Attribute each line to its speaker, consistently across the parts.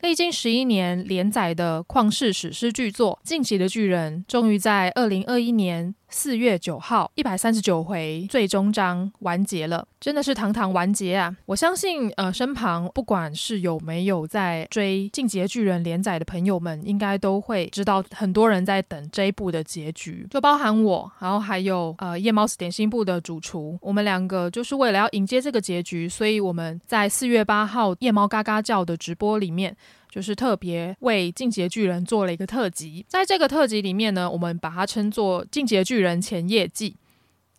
Speaker 1: 历经十一年连载的旷世史诗巨作《进击的巨人》，终于在二零二一年四月九号一百三十九回最终章完结了，真的是堂堂完结啊！我相信，呃，身旁不管是有没有在追《进击的巨人》连载的朋友们，应该都会知道，很多人在等这一部的结局，就包含我，然后还有呃夜猫子点心部的主厨，我们两个就是为了要迎接这个结局，所以我们在四月八号夜猫嘎嘎叫的直播里面。就是特别为《进击的巨人》做了一个特辑，在这个特辑里面呢，我们把它称作《进击的巨人前夜祭》。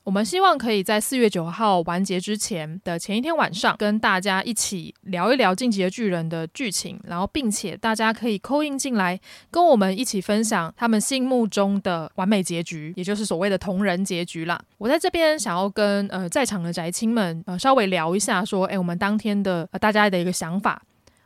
Speaker 1: 我们希望可以在四月九号完结之前的前一天晚上，跟大家一起聊一聊《进击的巨人》的剧情，然后并且大家可以扣印进来，跟我们一起分享他们心目中的完美结局，也就是所谓的同人结局啦。我在这边想要跟呃在场的宅青们呃稍微聊一下，说，哎，我们当天的呃大家的一个想法。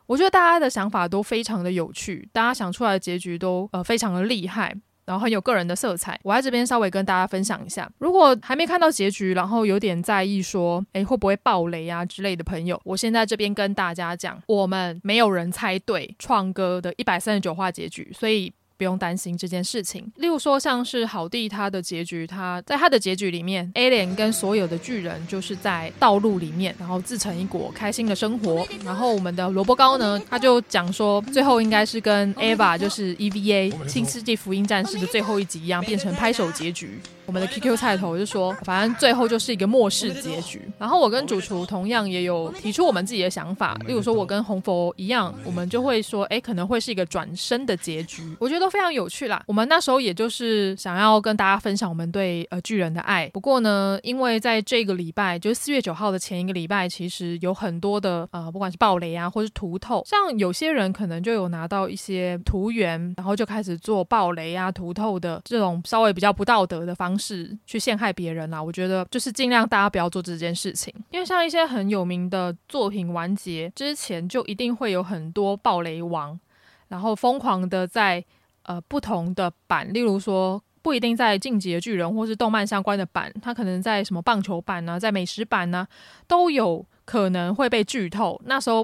Speaker 1: 我觉得大家的想法都非常的有趣，大家想出来的结局都呃非常的厉害，然后很有个人的色彩。我在这边稍微跟大家分享一下，如果还没看到结局，然后有点在意说，诶会不会爆雷啊之类的朋友，我现在这边跟大家讲，我们没有人猜对创哥的一百三十九话结局，所以。不用担心这件事情。例如说，像是好弟他的结局，他在他的结局里面，Alien 跟所有的巨人就是在道路里面，然后自成一国，开心的生活。然后我们的萝卜糕呢，他就讲说，最后应该是跟 Eva 就是 EVA 新世纪福音战士的最后一集一样，变成拍手结局。我们的 QQ 菜头就说，反正最后就是一个末世结局。然后我跟主厨同样也有提出我们自己的想法，例如说，我跟红佛一样，我们就会说，哎，可能会是一个转身的结局。我觉得都非常有趣啦。我们那时候也就是想要跟大家分享我们对呃巨人的爱。不过呢，因为在这个礼拜，就是四月九号的前一个礼拜，其实有很多的呃，不管是暴雷啊，或是图透，像有些人可能就有拿到一些图源，然后就开始做暴雷啊、图透的这种稍微比较不道德的方式。方式去陷害别人啦，我觉得就是尽量大家不要做这件事情，因为像一些很有名的作品完结之前，就一定会有很多爆雷王，然后疯狂的在呃不同的版，例如说不一定在进击的巨人或是动漫相关的版，他可能在什么棒球版呢、在美食版呢、都有可能会被剧透。那时候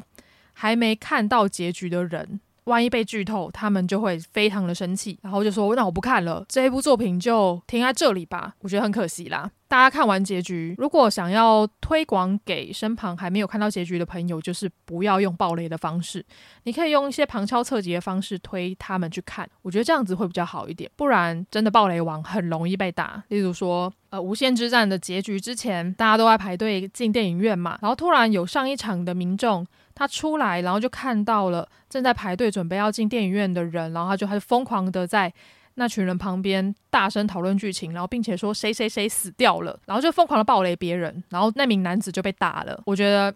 Speaker 1: 还没看到结局的人。万一被剧透，他们就会非常的生气，然后就说：“那我不看了，这一部作品就停在这里吧。”我觉得很可惜啦。大家看完结局，如果想要推广给身旁还没有看到结局的朋友，就是不要用爆雷的方式，你可以用一些旁敲侧击的方式推他们去看。我觉得这样子会比较好一点，不然真的爆雷王很容易被打。例如说，呃，无限之战的结局之前，大家都在排队进电影院嘛，然后突然有上一场的民众。他出来，然后就看到了正在排队准备要进电影院的人，然后他就开始疯狂的在那群人旁边大声讨论剧情，然后并且说谁谁谁死掉了，然后就疯狂的暴雷别人，然后那名男子就被打了。我觉得，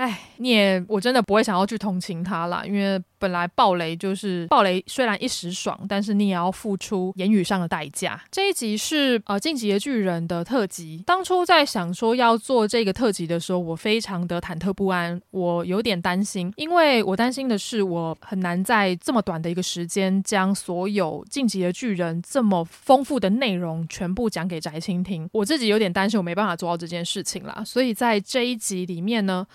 Speaker 1: 哎，你也我真的不会想要去同情他啦，因为。本来爆雷就是爆雷，虽然一时爽，但是你也要付出言语上的代价。这一集是呃《进击的巨人》的特辑。当初在想说要做这个特辑的时候，我非常的忐忑不安，我有点担心，因为我担心的是我很难在这么短的一个时间将所有《进击的巨人》这么丰富的内容全部讲给宅青听。我自己有点担心，我没办法做到这件事情啦。所以在这一集里面呢。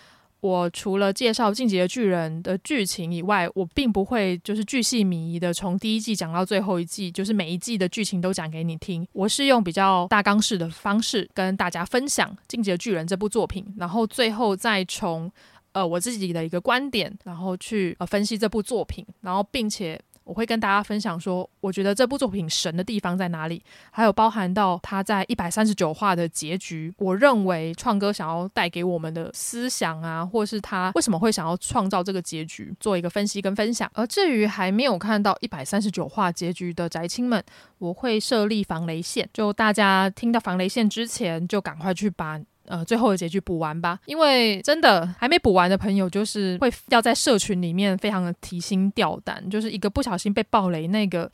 Speaker 1: 我除了介绍《进击的巨人》的剧情以外，我并不会就是巨细靡遗的从第一季讲到最后一季，就是每一季的剧情都讲给你听。我是用比较大纲式的方式跟大家分享《进击的巨人》这部作品，然后最后再从呃我自己的一个观点，然后去呃分析这部作品，然后并且。我会跟大家分享说，我觉得这部作品神的地方在哪里，还有包含到他在一百三十九话的结局。我认为创哥想要带给我们的思想啊，或是他为什么会想要创造这个结局，做一个分析跟分享。而至于还没有看到一百三十九话结局的宅青们，我会设立防雷线，就大家听到防雷线之前，就赶快去把。呃最后的结局补完吧，因为真的还没补完的朋友，就是会要在社群里面非常的提心吊胆，就是一个不小心被爆雷，那个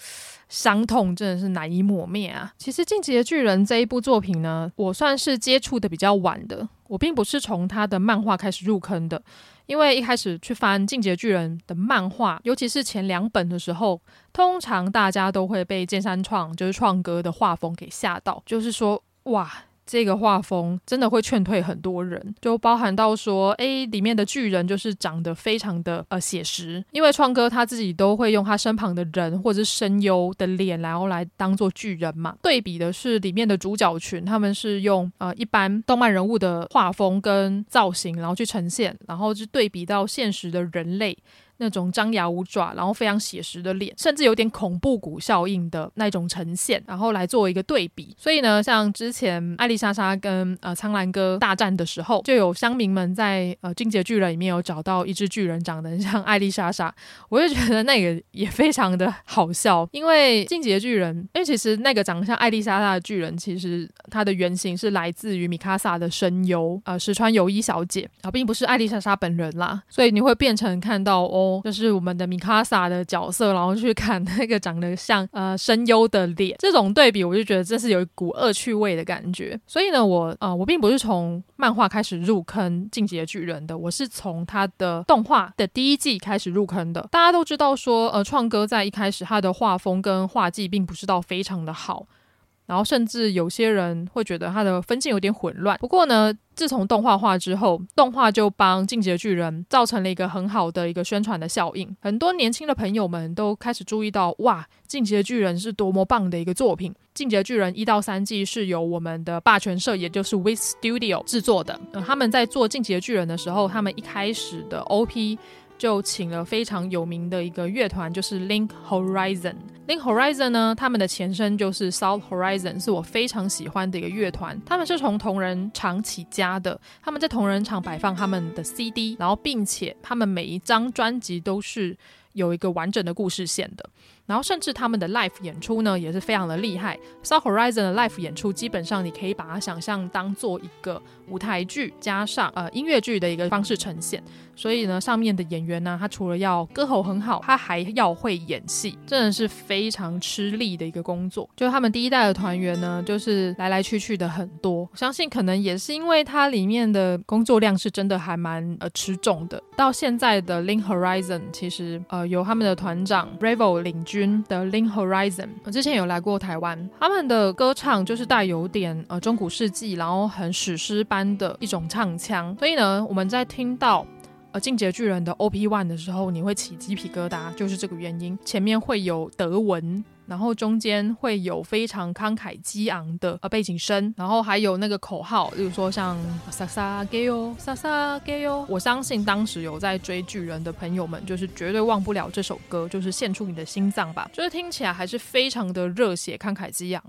Speaker 1: 伤痛真的是难以抹灭啊。其实《进击的巨人》这一部作品呢，我算是接触的比较晚的，我并不是从他的漫画开始入坑的。因为一开始去翻《进击的巨人》的漫画，尤其是前两本的时候，通常大家都会被剑山创，就是创哥的画风给吓到，就是说，哇。这个画风真的会劝退很多人，就包含到说，哎，里面的巨人就是长得非常的呃写实，因为创哥他自己都会用他身旁的人或者是声优的脸，然后来当做巨人嘛。对比的是里面的主角群，他们是用呃一般动漫人物的画风跟造型，然后去呈现，然后就对比到现实的人类。那种张牙舞爪，然后非常写实的脸，甚至有点恐怖谷效应的那种呈现，然后来做一个对比。所以呢，像之前艾丽莎莎跟呃苍兰哥大战的时候，就有乡民们在呃进阶巨人里面有找到一只巨人长得很像艾丽莎莎，我就觉得那个也非常的好笑。因为进阶巨人，因为其实那个长得像艾丽莎莎的巨人，其实它的原型是来自于米卡萨的声优呃石川由依小姐啊，并不是艾丽莎莎本人啦。所以你会变成看到哦。就是我们的米卡萨的角色，然后去看那个长得像呃声优的脸，这种对比，我就觉得这是有一股恶趣味的感觉。所以呢，我呃我并不是从漫画开始入坑《进击的巨人》的，我是从他的动画的第一季开始入坑的。大家都知道说，呃，创哥在一开始他的画风跟画技并不是到非常的好。然后甚至有些人会觉得他的分镜有点混乱。不过呢，自从动画化之后，动画就帮《进击的巨人》造成了一个很好的一个宣传的效应。很多年轻的朋友们都开始注意到，哇，《进击的巨人》是多么棒的一个作品。《进击的巨人》一到三季是由我们的霸权社，也就是 WIT Studio 制作的。他们在做《进击的巨人》的时候，他们一开始的 OP。就请了非常有名的一个乐团，就是 Link Horizon。Link Horizon 呢，他们的前身就是 South Horizon，是我非常喜欢的一个乐团。他们是从同人厂起家的，他们在同人厂摆放他们的 CD，然后并且他们每一张专辑都是有一个完整的故事线的。然后甚至他们的 live 演出呢，也是非常的厉害。South Horizon 的 live 演出，基本上你可以把它想象当做一个舞台剧加上呃音乐剧的一个方式呈现。所以呢，上面的演员呢，他除了要歌喉很好，他还要会演戏，真的是非常吃力的一个工作。就他们第一代的团员呢，就是来来去去的很多。相信可能也是因为它里面的工作量是真的还蛮呃吃重的。到现在的 Link Horizon，其实呃由他们的团长 Revo 领军。的 Link Horizon，我之前有来过台湾，他们的歌唱就是带有点呃中古世纪，然后很史诗般的一种唱腔，所以呢，我们在听到呃进阶巨人的 OP One 的时候，你会起鸡皮疙瘩，就是这个原因，前面会有德文。然后中间会有非常慷慨激昂的呃背景声，然后还有那个口号，例如说像萨萨给哟，萨萨给哟。我相信当时有在追巨人的朋友们，就是绝对忘不了这首歌，就是献出你的心脏吧，就是听起来还是非常的热血慷慨激昂。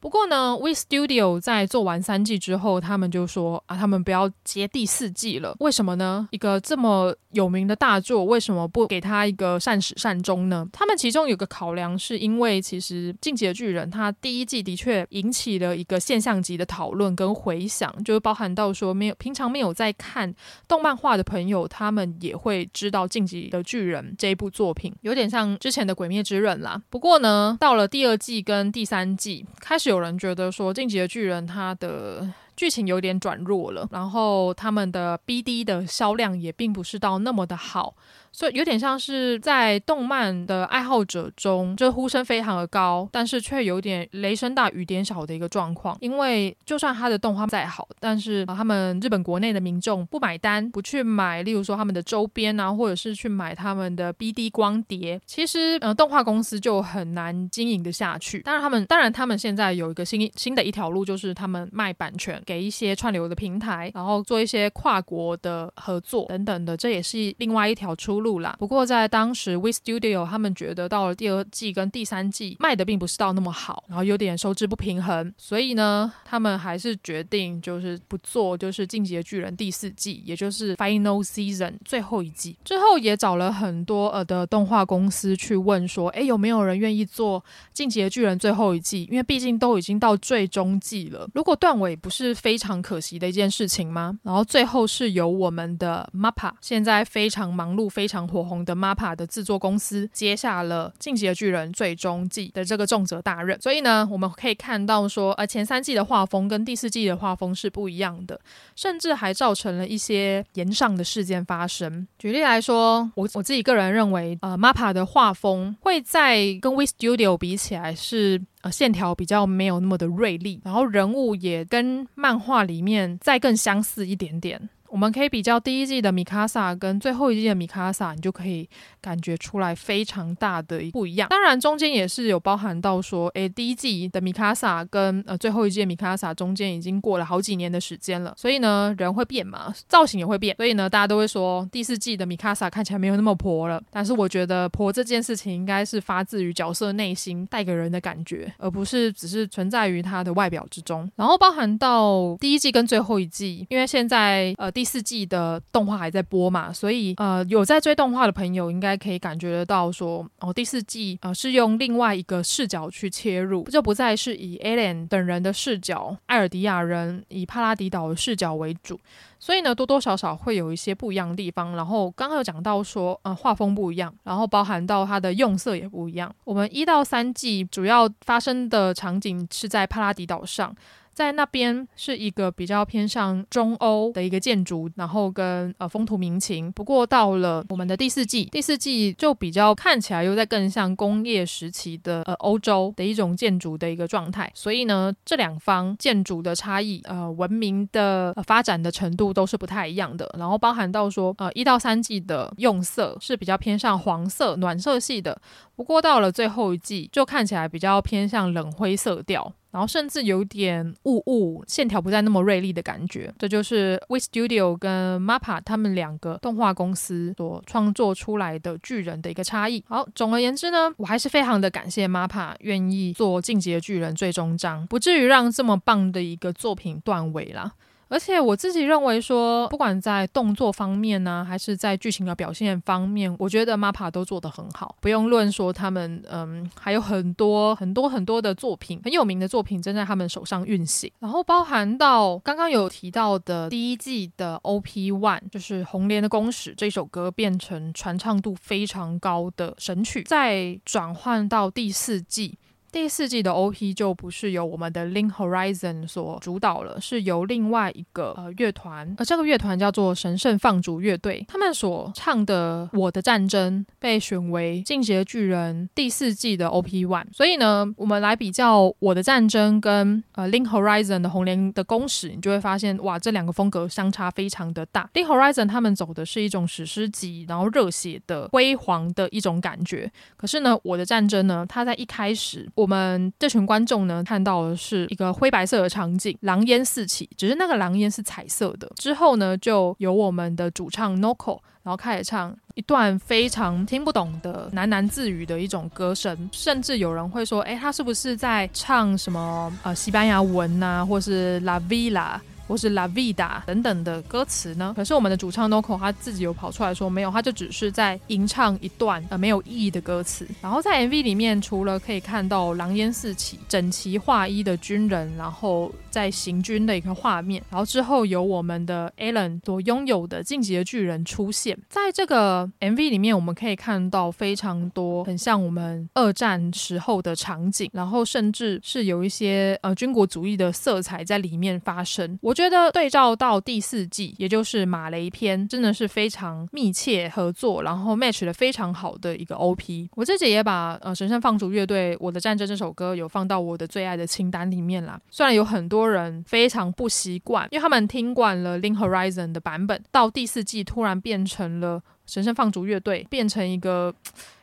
Speaker 1: 不过呢，We Studio 在做完三季之后，他们就说啊，他们不要接第四季了。为什么呢？一个这么有名的大作，为什么不给他一个善始善终呢？他们其中有个考量，是因为其实《进击的巨人》它第一季的确引起了一个现象级的讨论跟回响，就是包含到说没有平常没有在看动漫画的朋友，他们也会知道《进击的巨人》这一部作品，有点像之前的《鬼灭之刃》啦。不过呢，到了第二季跟第三季开始。有人觉得说，《进击的巨人》他的剧情有点转弱了，然后他们的 BD 的销量也并不是到那么的好。所以有点像是在动漫的爱好者中，就呼声非常的高，但是却有点雷声大雨点小的一个状况。因为就算他的动画再好，但是他们日本国内的民众不买单，不去买，例如说他们的周边啊，或者是去买他们的 BD 光碟，其实呃动画公司就很难经营得下去。当然他们，当然他们现在有一个新新的一条路，就是他们卖版权给一些串流的平台，然后做一些跨国的合作等等的，这也是另外一条出路啦。不过在当时，We Studio 他们觉得到了第二季跟第三季卖的并不是到那么好，然后有点收支不平衡，所以呢，他们还是决定就是不做，就是《进击的巨人》第四季，也就是 Final Season 最后一季。之后也找了很多呃的动画公司去问说，哎，有没有人愿意做《进击的巨人》最后一季？因为毕竟都已经到最终季了，如果断尾不是非常可惜的一件事情吗？然后最后是由我们的 MAPPA 现在非常忙碌、非常火红的 MAPPA 的制作公司接下了《进击的巨人》最终季的这个重责大任。所以呢，我们可以看到说，呃，前三季的画风跟第四季的画风是不一样的，甚至还造成了一些延上的事件发生。举例来说，我我自己个人认为，呃，MAPPA 的画风会在跟 WIT Studio 比起来是。呃，线条比较没有那么的锐利，然后人物也跟漫画里面再更相似一点点。我们可以比较第一季的米卡萨跟最后一季的米卡萨，你就可以感觉出来非常大的不一样。当然，中间也是有包含到说，诶，第一季的米卡萨跟呃最后一季的米卡萨中间已经过了好几年的时间了，所以呢，人会变嘛，造型也会变，所以呢，大家都会说第四季的米卡萨看起来没有那么婆了。但是我觉得婆这件事情应该是发自于角色内心带给人的感觉，而不是只是存在于他的外表之中。然后包含到第一季跟最后一季，因为现在呃。第四季的动画还在播嘛，所以呃，有在追动画的朋友应该可以感觉得到说，哦，第四季呃是用另外一个视角去切入，就不再是以 Eren 等人的视角，艾尔迪亚人以帕拉迪岛的视角为主，所以呢，多多少少会有一些不一样的地方。然后刚刚有讲到说，呃，画风不一样，然后包含到它的用色也不一样。我们一到三季主要发生的场景是在帕拉迪岛上。在那边是一个比较偏向中欧的一个建筑，然后跟呃风土民情。不过到了我们的第四季，第四季就比较看起来又在更像工业时期的呃欧洲的一种建筑的一个状态。所以呢，这两方建筑的差异，呃，文明的、发展的程度都是不太一样的。然后包含到说，呃，一到三季的用色是比较偏向黄色、暖色系的。不过到了最后一季，就看起来比较偏向冷灰色调。然后甚至有点雾雾，线条不再那么锐利的感觉，这就是 We Studio 跟 MAPPA 他们两个动画公司所创作出来的巨人的一个差异。好，总而言之呢，我还是非常的感谢 MAPPA 愿意做《进击的巨人》最终章，不至于让这么棒的一个作品断尾啦。而且我自己认为说，不管在动作方面呢、啊，还是在剧情的表现方面，我觉得 MAPA 都做得很好。不用论说他们，嗯，还有很多很多很多的作品，很有名的作品正在他们手上运行。然后包含到刚刚有提到的第一季的 OP One，就是《红莲的公使》这首歌变成传唱度非常高的神曲，再转换到第四季。第四季的 OP 就不是由我们的 Link Horizon 所主导了，是由另外一个呃乐团，而这个乐团叫做神圣放逐乐队，他们所唱的《我的战争》被选为《进阶巨人》第四季的 OP One。所以呢，我们来比较《我的战争》跟呃 Link Horizon 的红莲的公使，你就会发现哇，这两个风格相差非常的大。Link Horizon 他们走的是一种史诗级，然后热血的辉煌的一种感觉，可是呢，《我的战争》呢，它在一开始。我们这群观众呢，看到的是一个灰白色的场景，狼烟四起，只是那个狼烟是彩色的。之后呢，就由我们的主唱 Noko，然后开始唱一段非常听不懂的喃喃自语的一种歌声，甚至有人会说，哎，他是不是在唱什么呃西班牙文啊，或是 La Villa？或是 La Vida 等等的歌词呢？可是我们的主唱 Noko 他自己有跑出来说没有，他就只是在吟唱一段呃没有意义的歌词。然后在 MV 里面，除了可以看到狼烟四起、整齐划一的军人，然后在行军的一个画面，然后之后有我们的 Alan 所拥有的晋级的巨人出现在这个 MV 里面，我们可以看到非常多很像我们二战时候的场景，然后甚至是有一些呃军国主义的色彩在里面发生。我。觉得对照到第四季，也就是马雷篇，真的是非常密切合作，然后 match 的非常好的一个 OP。我自己也把呃神圣放逐乐队《我的战争》这首歌有放到我的最爱的清单里面啦。虽然有很多人非常不习惯，因为他们听惯了 Link Horizon 的版本，到第四季突然变成了神圣放逐乐队，变成一个。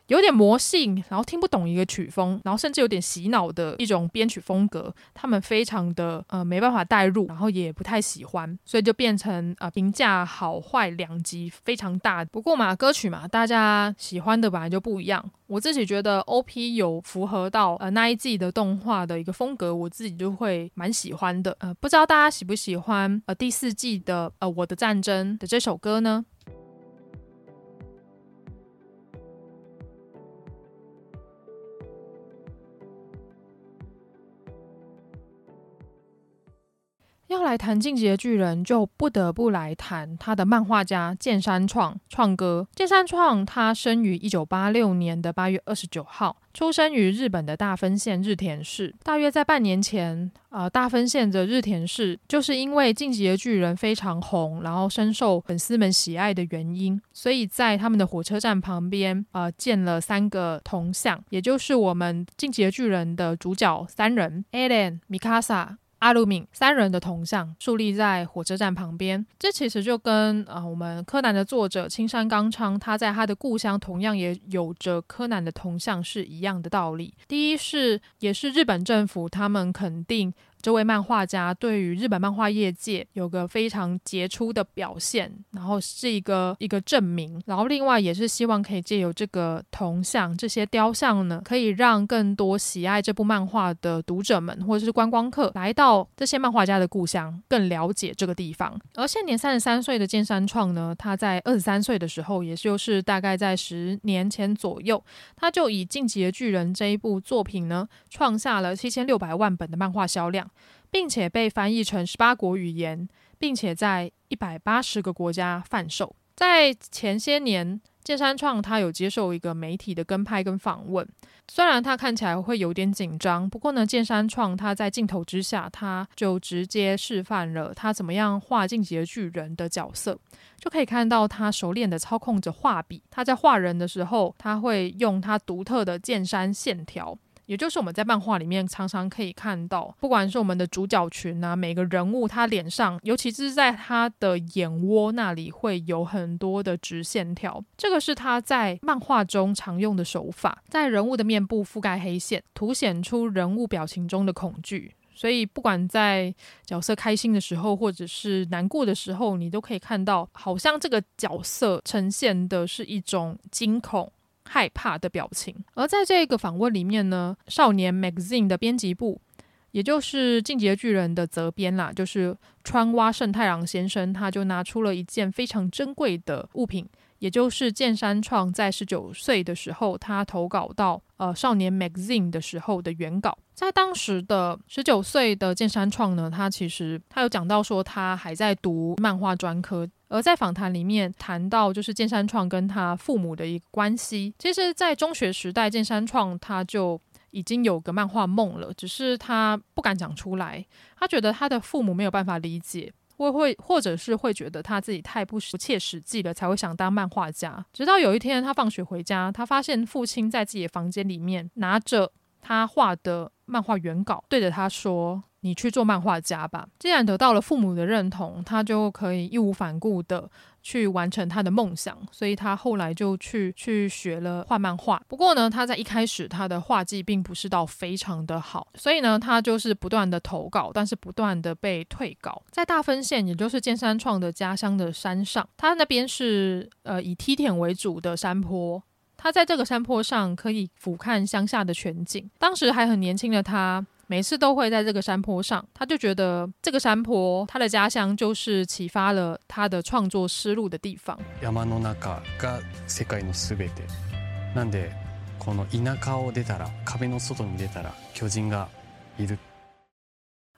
Speaker 1: 有点魔性，然后听不懂一个曲风，然后甚至有点洗脑的一种编曲风格，他们非常的呃没办法带入，然后也不太喜欢，所以就变成呃评价好坏两极非常大。不过嘛，歌曲嘛，大家喜欢的本来就不一样。我自己觉得 OP 有符合到呃那一季的动画的一个风格，我自己就会蛮喜欢的。呃，不知道大家喜不喜欢呃第四季的呃我的战争的这首歌呢？要来谈《进击的巨人》，就不得不来谈他的漫画家剑山创创哥。剑山创他生于一九八六年的八月二十九号，出生于日本的大分县日田市。大约在半年前，呃，大分县的日田市就是因为《进击的巨人》非常红，然后深受粉丝们喜爱的原因，所以在他们的火车站旁边，呃，建了三个铜像，也就是我们《进击的巨人》的主角三人：Eren、Mikasa。阿鲁敏三人的铜像竖立在火车站旁边，这其实就跟啊、我们柯南的作者青山刚昌，他在他的故乡同样也有着柯南的铜像是一样的道理。第一是也是日本政府他们肯定。这位漫画家对于日本漫画业界有个非常杰出的表现，然后是一个一个证明，然后另外也是希望可以借由这个铜像、这些雕像呢，可以让更多喜爱这部漫画的读者们或者是观光客来到这些漫画家的故乡，更了解这个地方。而现年三十三岁的剑山创呢，他在二十三岁的时候，也就是大概在十年前左右，他就以《进击的巨人》这一部作品呢，创下了七千六百万本的漫画销量。并且被翻译成十八国语言，并且在一百八十个国家贩售。在前些年，谏山创他有接受一个媒体的跟拍跟访问，虽然他看起来会有点紧张，不过呢，谏山创他在镜头之下，他就直接示范了他怎么样画进击巨人的角色，就可以看到他熟练的操控着画笔。他在画人的时候，他会用他独特的剑山线条。也就是我们在漫画里面常常可以看到，不管是我们的主角群啊，每个人物他脸上，尤其是在他的眼窝那里，会有很多的直线条。这个是他在漫画中常用的手法，在人物的面部覆盖黑线，凸显出人物表情中的恐惧。所以，不管在角色开心的时候，或者是难过的时候，你都可以看到，好像这个角色呈现的是一种惊恐。害怕的表情。而在这个访问里面呢，少年 Magazine 的编辑部，也就是《进击的巨人》的责编啦，就是川洼圣太郎先生，他就拿出了一件非常珍贵的物品，也就是剑山创在十九岁的时候，他投稿到呃少年 Magazine 的时候的原稿。在当时的十九岁的剑山创呢，他其实他有讲到说，他还在读漫画专科。而在访谈里面谈到，就是谏山创跟他父母的一个关系。其实，在中学时代，谏山创他就已经有个漫画梦了，只是他不敢讲出来。他觉得他的父母没有办法理解，会会或者是会觉得他自己太不不切实际了，才会想当漫画家。直到有一天，他放学回家，他发现父亲在自己的房间里面拿着他画的漫画原稿，对着他说。你去做漫画家吧。既然得到了父母的认同，他就可以义无反顾的去完成他的梦想。所以他后来就去去学了画漫画。不过呢，他在一开始他的画技并不是到非常的好，所以呢，他就是不断的投稿，但是不断的被退稿。在大分县，也就是谏山创的家乡的山上，他那边是呃以梯田为主的山坡。他在这个山坡上可以俯瞰乡下的全景。当时还很年轻的他。每次都会在这个山坡上，他就觉得这个山坡，他的家乡就是启发了他的创作思路的地方。山の中が世界の全て。なんでこの田舎を出たら壁の外に出たら巨人がいる。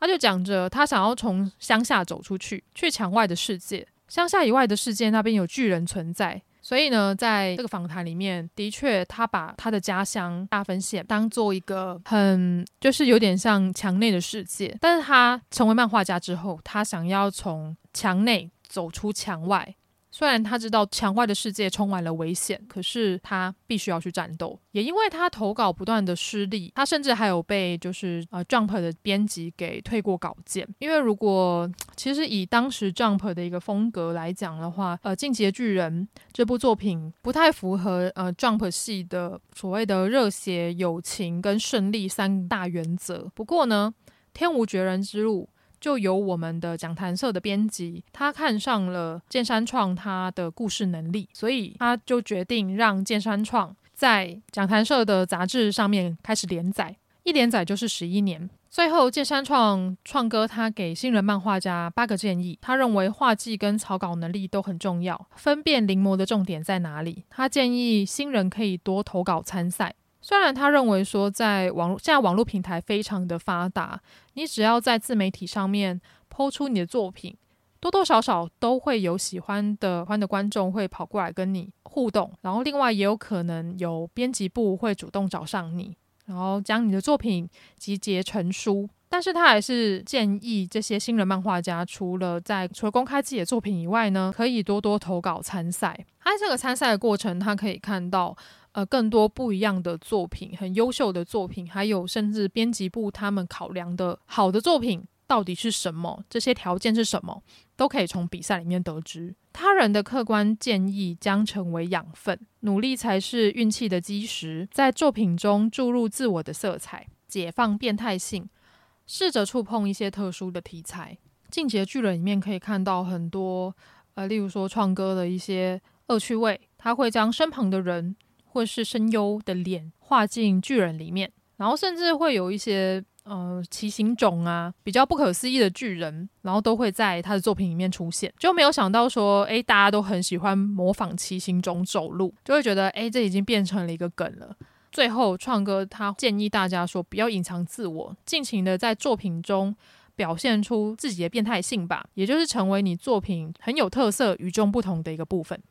Speaker 1: 他就讲着，他想要从乡下走出去，去墙外的世界。乡下以外的世界，那边有巨人存在。 所以呢，在这个访谈里面，的确，他把他的家乡大分县当做一个很，就是有点像墙内的世界。但是他成为漫画家之后，他想要从墙内走出墙外。虽然他知道墙外的世界充满了危险，可是他必须要去战斗。也因为他投稿不断的失利，他甚至还有被就是呃 Jump 的编辑给退过稿件。因为如果其实以当时 Jump 的一个风格来讲的话，呃，《进击的巨人》这部作品不太符合呃 Jump 系的所谓的热血、友情跟胜利三大原则。不过呢，《天无绝人之路》就由我们的讲谈社的编辑，他看上了剑山创他的故事能力，所以他就决定让剑山创在讲谈社的杂志上面开始连载，一连载就是十一年。最后，剑山创创哥他给新人漫画家八个建议，他认为画技跟草稿能力都很重要，分辨临摹的重点在哪里。他建议新人可以多投稿参赛。虽然他认为说，在网络现在网络平台非常的发达，你只要在自媒体上面抛出你的作品，多多少少都会有喜欢的欢的观众会跑过来跟你互动，然后另外也有可能有编辑部会主动找上你，然后将你的作品集结成书。但是他还是建议这些新人漫画家，除了在除了公开自己的作品以外呢，可以多多投稿参赛。他这个参赛的过程，他可以看到。呃，更多不一样的作品，很优秀的作品，还有甚至编辑部他们考量的好的作品到底是什么？这些条件是什么？都可以从比赛里面得知。他人的客观建议将成为养分，努力才是运气的基石。在作品中注入自我的色彩，解放变态性，试着触碰一些特殊的题材。进阶巨人里面可以看到很多，呃，例如说创哥的一些恶趣味，他会将身旁的人。或是声优的脸画进巨人里面，然后甚至会有一些呃奇形种啊比较不可思议的巨人，然后都会在他的作品里面出现。就没有想到说，诶，大家都很喜欢模仿奇形种走路，就会觉得，诶，这已经变成了一个梗了。最后，创哥他建议大家说，不要隐藏自我，尽情的在作品中表现出自己的变态性吧，也就是成为你作品很有特色、与众不同的一个部分。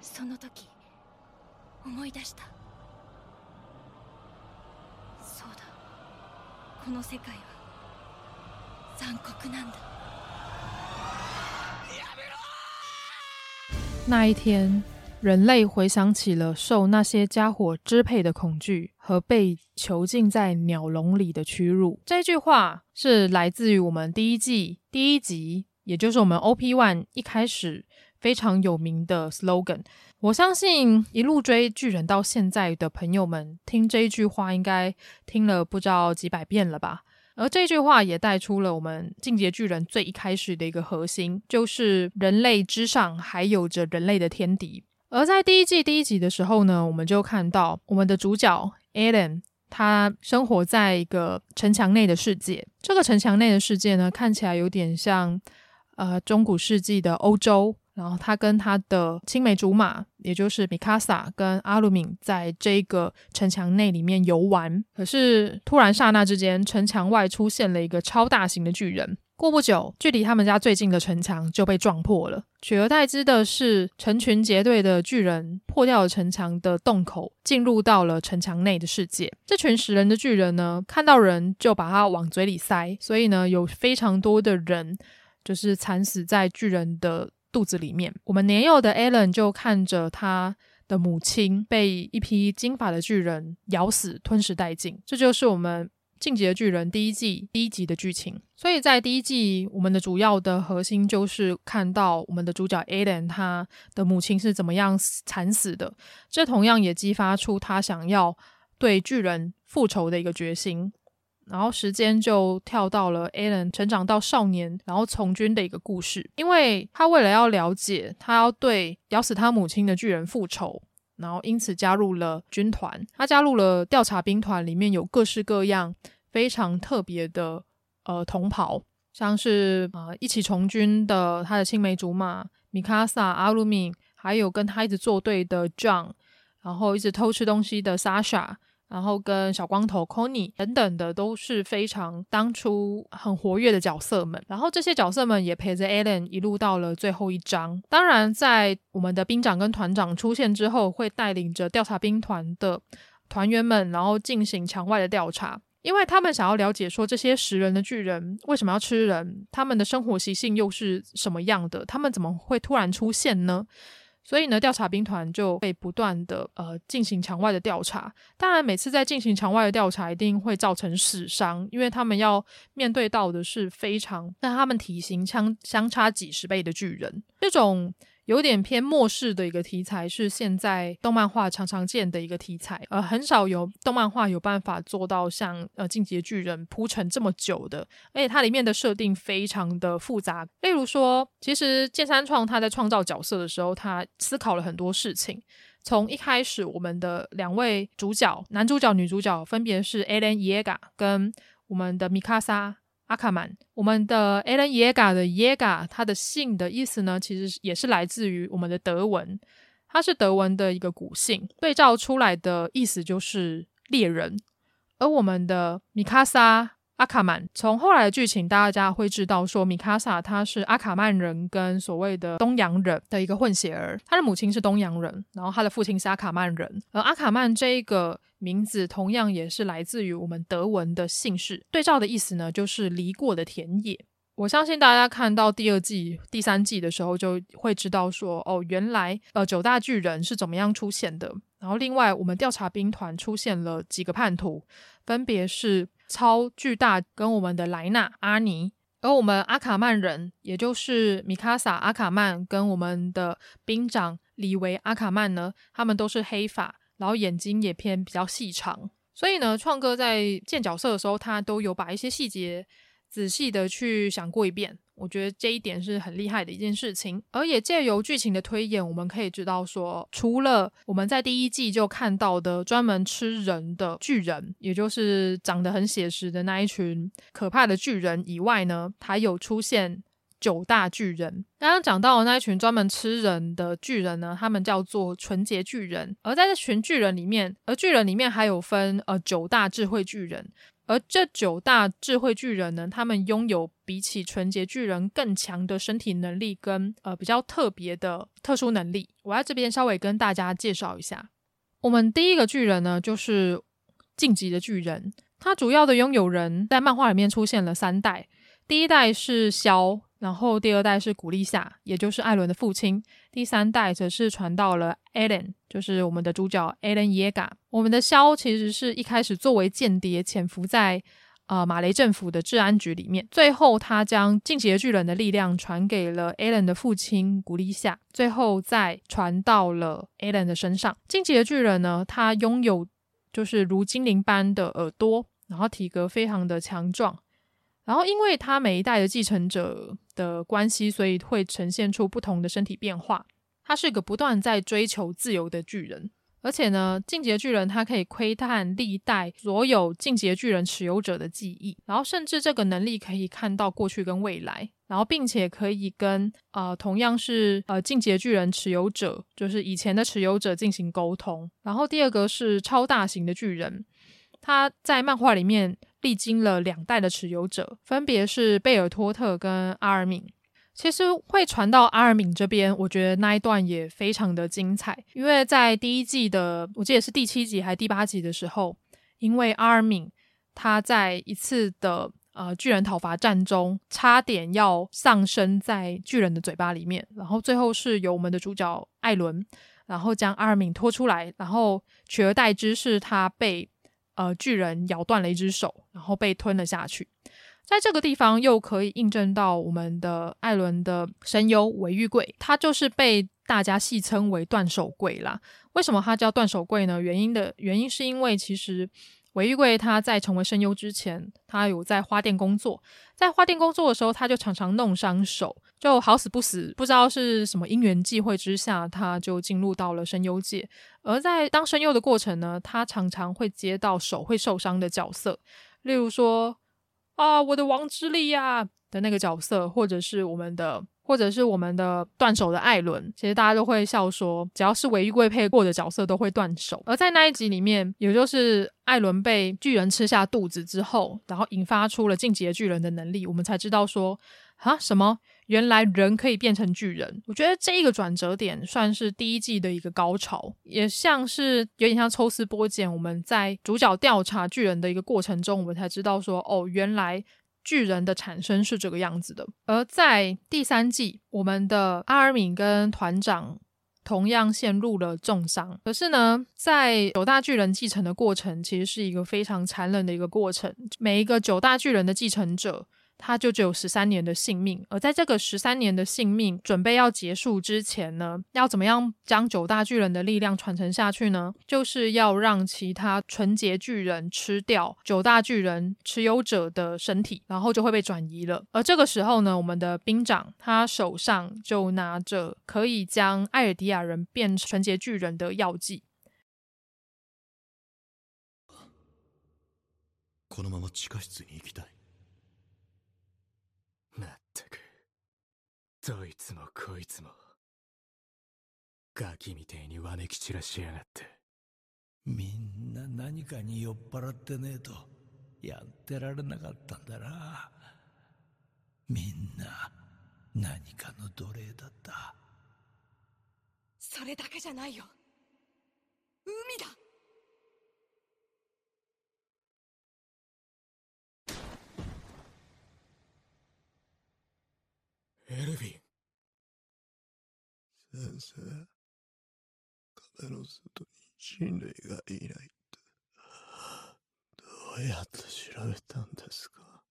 Speaker 2: その时思い出したそうだこの世界は残酷なんだ
Speaker 1: 那一天，人类回想起了受那些家伙支配的恐惧和被囚禁在鸟笼里的屈辱。这句话是来自于我们第一季第一集，也就是我们 OP One 一开始。 非常有名的 slogan，我相信一路追巨人到现在的朋友们，听这一句话应该听了不知道几百遍了吧。而这句话也带出了我们进阶巨人最一开始的一个核心，就是人类之上还有着人类的天敌。而在第一季第一集的时候呢，我们就看到我们的主角 Eren，他生活在一个城墙内的世界。这个城墙内的世界呢，看起来有点像呃中古世纪的欧洲。然后他跟他的青梅竹马，也就是米卡萨跟阿鲁敏，在这个城墙内里面游玩。可是突然刹那之间，城墙外出现了一个超大型的巨人。过不久，距离他们家最近的城墙就被撞破了。取而代之的是，成群结队的巨人破掉了城墙的洞口，进入到了城墙内的世界。这群食人的巨人呢，看到人就把它往嘴里塞，所以呢，有非常多的人就是惨死在巨人的。肚子里面，我们年幼的 Alan 就看着他的母亲被一批金发的巨人咬死、吞噬殆尽。这就是我们《进击的巨人》第一季第一集的剧情。所以在第一季，我们的主要的核心就是看到我们的主角 Alan 他的母亲是怎么样惨死的。这同样也激发出他想要对巨人复仇的一个决心。然后时间就跳到了 Eren 成长到少年，然后从军的一个故事。因为他为了要了解，他要对咬死他母亲的巨人复仇，然后因此加入了军团。他加入了调查兵团，里面有各式各样非常特别的呃同袍，像是呃一起从军的他的青梅竹马米卡萨、阿鲁敏，还有跟他一直作对的 John，然后一直偷吃东西的 Sasha。然后跟小光头 Connie 等等的都是非常当初很活跃的角色们，然后这些角色们也陪着 Eren 一路到了最后一章。当然，在我们的兵长跟团长出现之后，会带领着调查兵团的团员们，然后进行墙外的调查。因为他们想要了解说这些食人的巨人为什么要吃人，他们的生活习性又是什么样的，他们怎么会突然出现呢？所以呢，调查兵团就被不断的呃进行墙外的调查。当然，每次在进行墙外的调查，一定会造成死伤，因为他们要面对到的是非常跟他们体型相相差几十倍的巨人。这种。有点偏末世的一个题材，是现在动漫画常常见的一个题材，呃，很少有动漫画有办法做到像呃《进击的巨人》铺陈这么久的，而且它里面的设定非常的复杂。例如说，其实剑山创他在创造角色的时候，他思考了很多事情。从一开始，我们的两位主角，男主角、女主角，分别是 Eren Yega 跟我们的米卡莎。阿卡曼，我们的 Alan Yega 的 Yegor，他的姓的意思呢，其实也是来自于我们的德文，它是德文的一个古姓，对照出来的意思就是猎人。而我们的米卡萨。阿卡曼，从后来的剧情，大家会知道说，米卡萨他是阿卡曼人跟所谓的东洋人的一个混血儿，他的母亲是东洋人，然后他的父亲是阿卡曼人，而阿卡曼这一个名字同样也是来自于我们德文的姓氏，对照的意思呢，就是犁过的田野。我相信大家看到第二季、第三季的时候，就会知道说，哦，原来呃九大巨人是怎么样出现的。然后另外，我们调查兵团出现了几个叛徒，分别是。超巨大跟我们的莱纳阿尼，而我们阿卡曼人，也就是米卡萨阿卡曼跟我们的兵长李维阿卡曼呢，他们都是黑发，然后眼睛也偏比较细长，所以呢，创哥在建角色的时候，他都有把一些细节仔细的去想过一遍。我觉得这一点是很厉害的一件事情，而也借由剧情的推演，我们可以知道说，除了我们在第一季就看到的专门吃人的巨人，也就是长得很写实的那一群可怕的巨人以外呢，还有出现九大巨人。刚刚讲到的那一群专门吃人的巨人呢，他们叫做纯洁巨人。而在这群巨人里面，而巨人里面还有分呃九大智慧巨人。而这九大智慧巨人呢，他们拥有比起纯洁巨人更强的身体能力跟呃比较特别的特殊能力。我在这边稍微跟大家介绍一下，我们第一个巨人呢，就是晋级的巨人。他主要的拥有人在漫画里面出现了三代，第一代是肖。然后第二代是古丽夏，也就是艾伦的父亲。第三代则是传到了艾伦，就是我们的主角艾伦耶嘎。我们的萧其实是一开始作为间谍潜伏在呃马雷政府的治安局里面，最后他将进击的巨人的力量传给了艾伦的父亲古丽夏，最后再传到了艾伦的身上。进击的巨人呢，他拥有就是如精灵般的耳朵，然后体格非常的强壮。然后，因为他每一代的继承者的关系，所以会呈现出不同的身体变化。他是个不断在追求自由的巨人，而且呢，进阶巨人他可以窥探历代所有进阶巨人持有者的记忆，然后甚至这个能力可以看到过去跟未来，然后并且可以跟呃同样是呃进阶巨人持有者，就是以前的持有者进行沟通。然后第二个是超大型的巨人，他在漫画里面。历经了两代的持有者，分别是贝尔托特跟阿尔敏。其实会传到阿尔敏这边，我觉得那一段也非常的精彩，因为在第一季的，我记得是第七集还是第八集的时候，因为阿尔敏他在一次的呃巨人讨伐战中，差点要丧生在巨人的嘴巴里面，然后最后是由我们的主角艾伦，然后将阿尔敏拖出来，然后取而代之是他被。呃，巨人咬断了一只手，然后被吞了下去。在这个地方，又可以印证到我们的艾伦的声优尾玉贵，他就是被大家戏称为断手贵啦。为什么他叫断手贵呢？原因的原因是因为其实。尾玉贵他在成为声优之前，他有在花店工作。在花店工作的时候，他就常常弄伤手，就好死不死，不知道是什么因缘际会之下，他就进入到了声优界。而在当声优的过程呢，他常常会接到手会受伤的角色，例如说啊，我的王之力呀的那个角色，或者是我们的。或者是我们的断手的艾伦，其实大家都会笑说，只要是尾玉贵配过的角色都会断手。而在那一集里面，也就是艾伦被巨人吃下肚子之后，然后引发出了进阶巨人的能力，我们才知道说啊，什么？原来人可以变成巨人？我觉得这一个转折点算是第一季的一个高潮，也像是有点像抽丝剥茧。我们在主角调查巨人的一个过程中，我们才知道说，哦，原来巨人的产生是这个样子的。而在第三季，我们的阿尔敏跟团长同样陷入了重伤。可是呢，在九大巨人继承的过程，其实是一个非常残忍的一个过程。每一个九大巨人的继承者。他就只有十三年的性命，而在这个十三年的性命准备要结束之前呢，要怎么样将九大巨人的力量传承下去呢？就是要让其他纯洁巨人吃掉九大巨人持有者的身体，然后就会被转移了。而这个时候呢，我们的兵长他手上就拿着可以将艾尔迪亚人变成纯洁巨人的药剂。
Speaker 3: このまま地下室に行きたい。
Speaker 4: どいつもこいつも。ガキみてえにわめき散らしやがって。
Speaker 3: みんな何かに酔っ払ってねえとやってられなかったんだな。みんな何かの奴隷だった。
Speaker 2: それだけじゃないよ。海だ
Speaker 4: エルヴィン
Speaker 3: 先生壁の外に人类がいないってどうやって调べたんですか？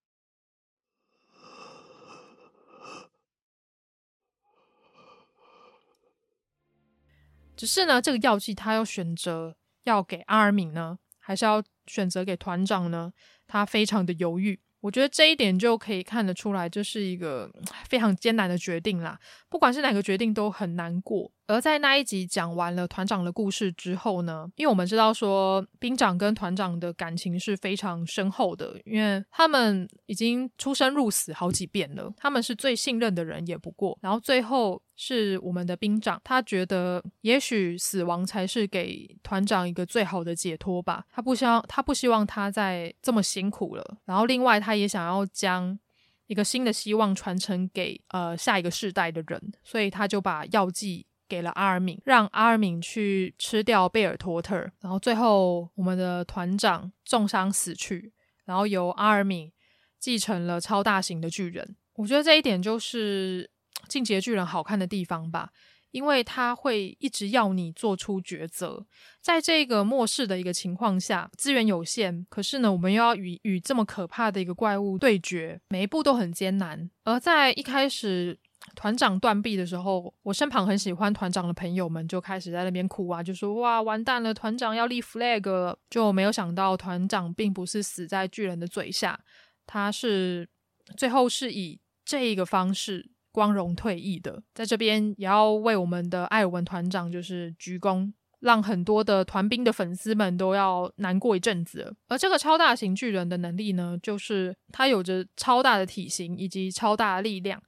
Speaker 1: 只是呢，这个药剂他要选择要给阿尔敏呢，还是要选择给团长呢？他非常的犹豫。我觉得这一点就可以看得出来，这是一个非常艰难的决定啦。不管是哪个决定，都很难过。而在那一集讲完了团长的故事之后呢，因为我们知道说兵长跟团长的感情是非常深厚的，因为他们已经出生入死好几遍了，他们是最信任的人也不过。然后最后是我们的兵长，他觉得也许死亡才是给团长一个最好的解脱吧，他不希望他不希望他再这么辛苦了。然后另外他也想要将一个新的希望传承给呃下一个世代的人，所以他就把药剂。给了阿尔敏，让阿尔敏去吃掉贝尔托特，然后最后我们的团长重伤死去，然后由阿尔敏继承了超大型的巨人。我觉得这一点就是进阶巨人好看的地方吧，因为他会一直要你做出抉择，在这个末世的一个情况下，资源有限，可是呢，我们又要与与这么可怕的一个怪物对决，每一步都很艰难。而在一开始。团长断臂的时候，我身旁很喜欢团长的朋友们就开始在那边哭啊，就说哇完蛋了，团长要立 flag。就没有想到团长并不是死在巨人的嘴下，他是最后是以这一个方式光荣退役的。在这边也要为我们的艾尔文团长就是鞠躬，让很多的团兵的粉丝们都要难过一阵子。而这个超大型巨人的能力呢，就是他有着超大的体型以及超大的力量。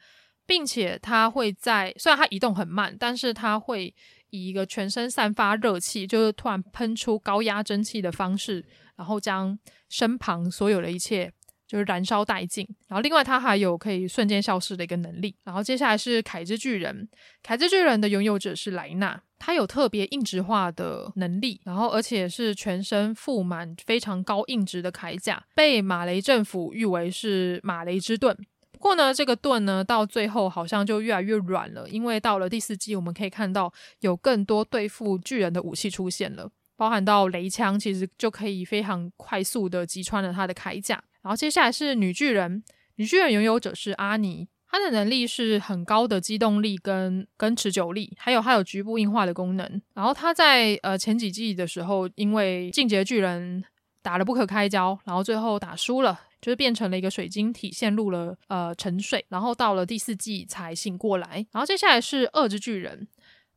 Speaker 1: 并且它会在，虽然它移动很慢，但是它会以一个全身散发热气，就是突然喷出高压蒸汽的方式，然后将身旁所有的一切就是燃烧殆尽。然后另外它还有可以瞬间消失的一个能力。然后接下来是凯之巨人，凯之巨人的拥有者是莱纳，他有特别硬质化的能力，然后而且是全身覆满非常高硬质的铠甲，被马雷政府誉为是马雷之盾。不过呢，这个盾呢，到最后好像就越来越软了，因为到了第四季，我们可以看到有更多对付巨人的武器出现了，包含到雷枪，其实就可以非常快速的击穿了他的铠甲。然后接下来是女巨人，女巨人拥有者是阿尼，她的能力是很高的机动力跟跟持久力，还有还有局部硬化的功能。然后她在呃前几季的时候，因为进阶巨人打了不可开交，然后最后打输了。就是变成了一个水晶体，陷入了呃沉睡，然后到了第四季才醒过来。然后接下来是二之巨人，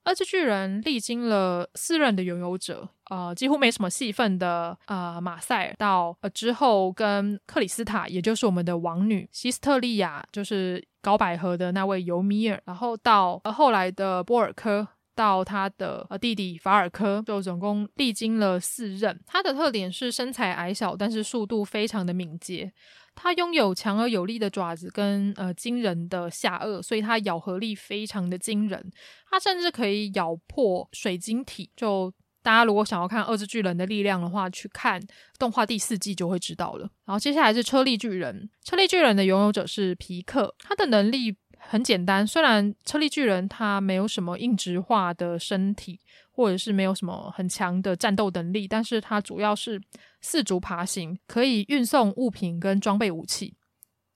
Speaker 1: 二之巨人历经了四任的拥有者，呃，几乎没什么戏份的呃马赛尔，到呃之后跟克里斯塔，也就是我们的王女西斯特利亚，就是高百合的那位尤米尔，然后到呃后来的波尔科。到他的呃弟弟法尔科，就总共历经了四任。他的特点是身材矮小，但是速度非常的敏捷。它拥有强而有力的爪子跟呃惊人的下颚，所以它咬合力非常的惊人。它甚至可以咬破水晶体。就大家如果想要看二之巨人的力量的话，去看动画第四季就会知道了。然后接下来是车力巨人，车力巨人的拥有者是皮克，他的能力很简单。虽然车力巨人他没有什么硬直化的身体，或者是没有什么很强的战斗能力，但是他主要是四足爬行，可以运送物品跟装备武器，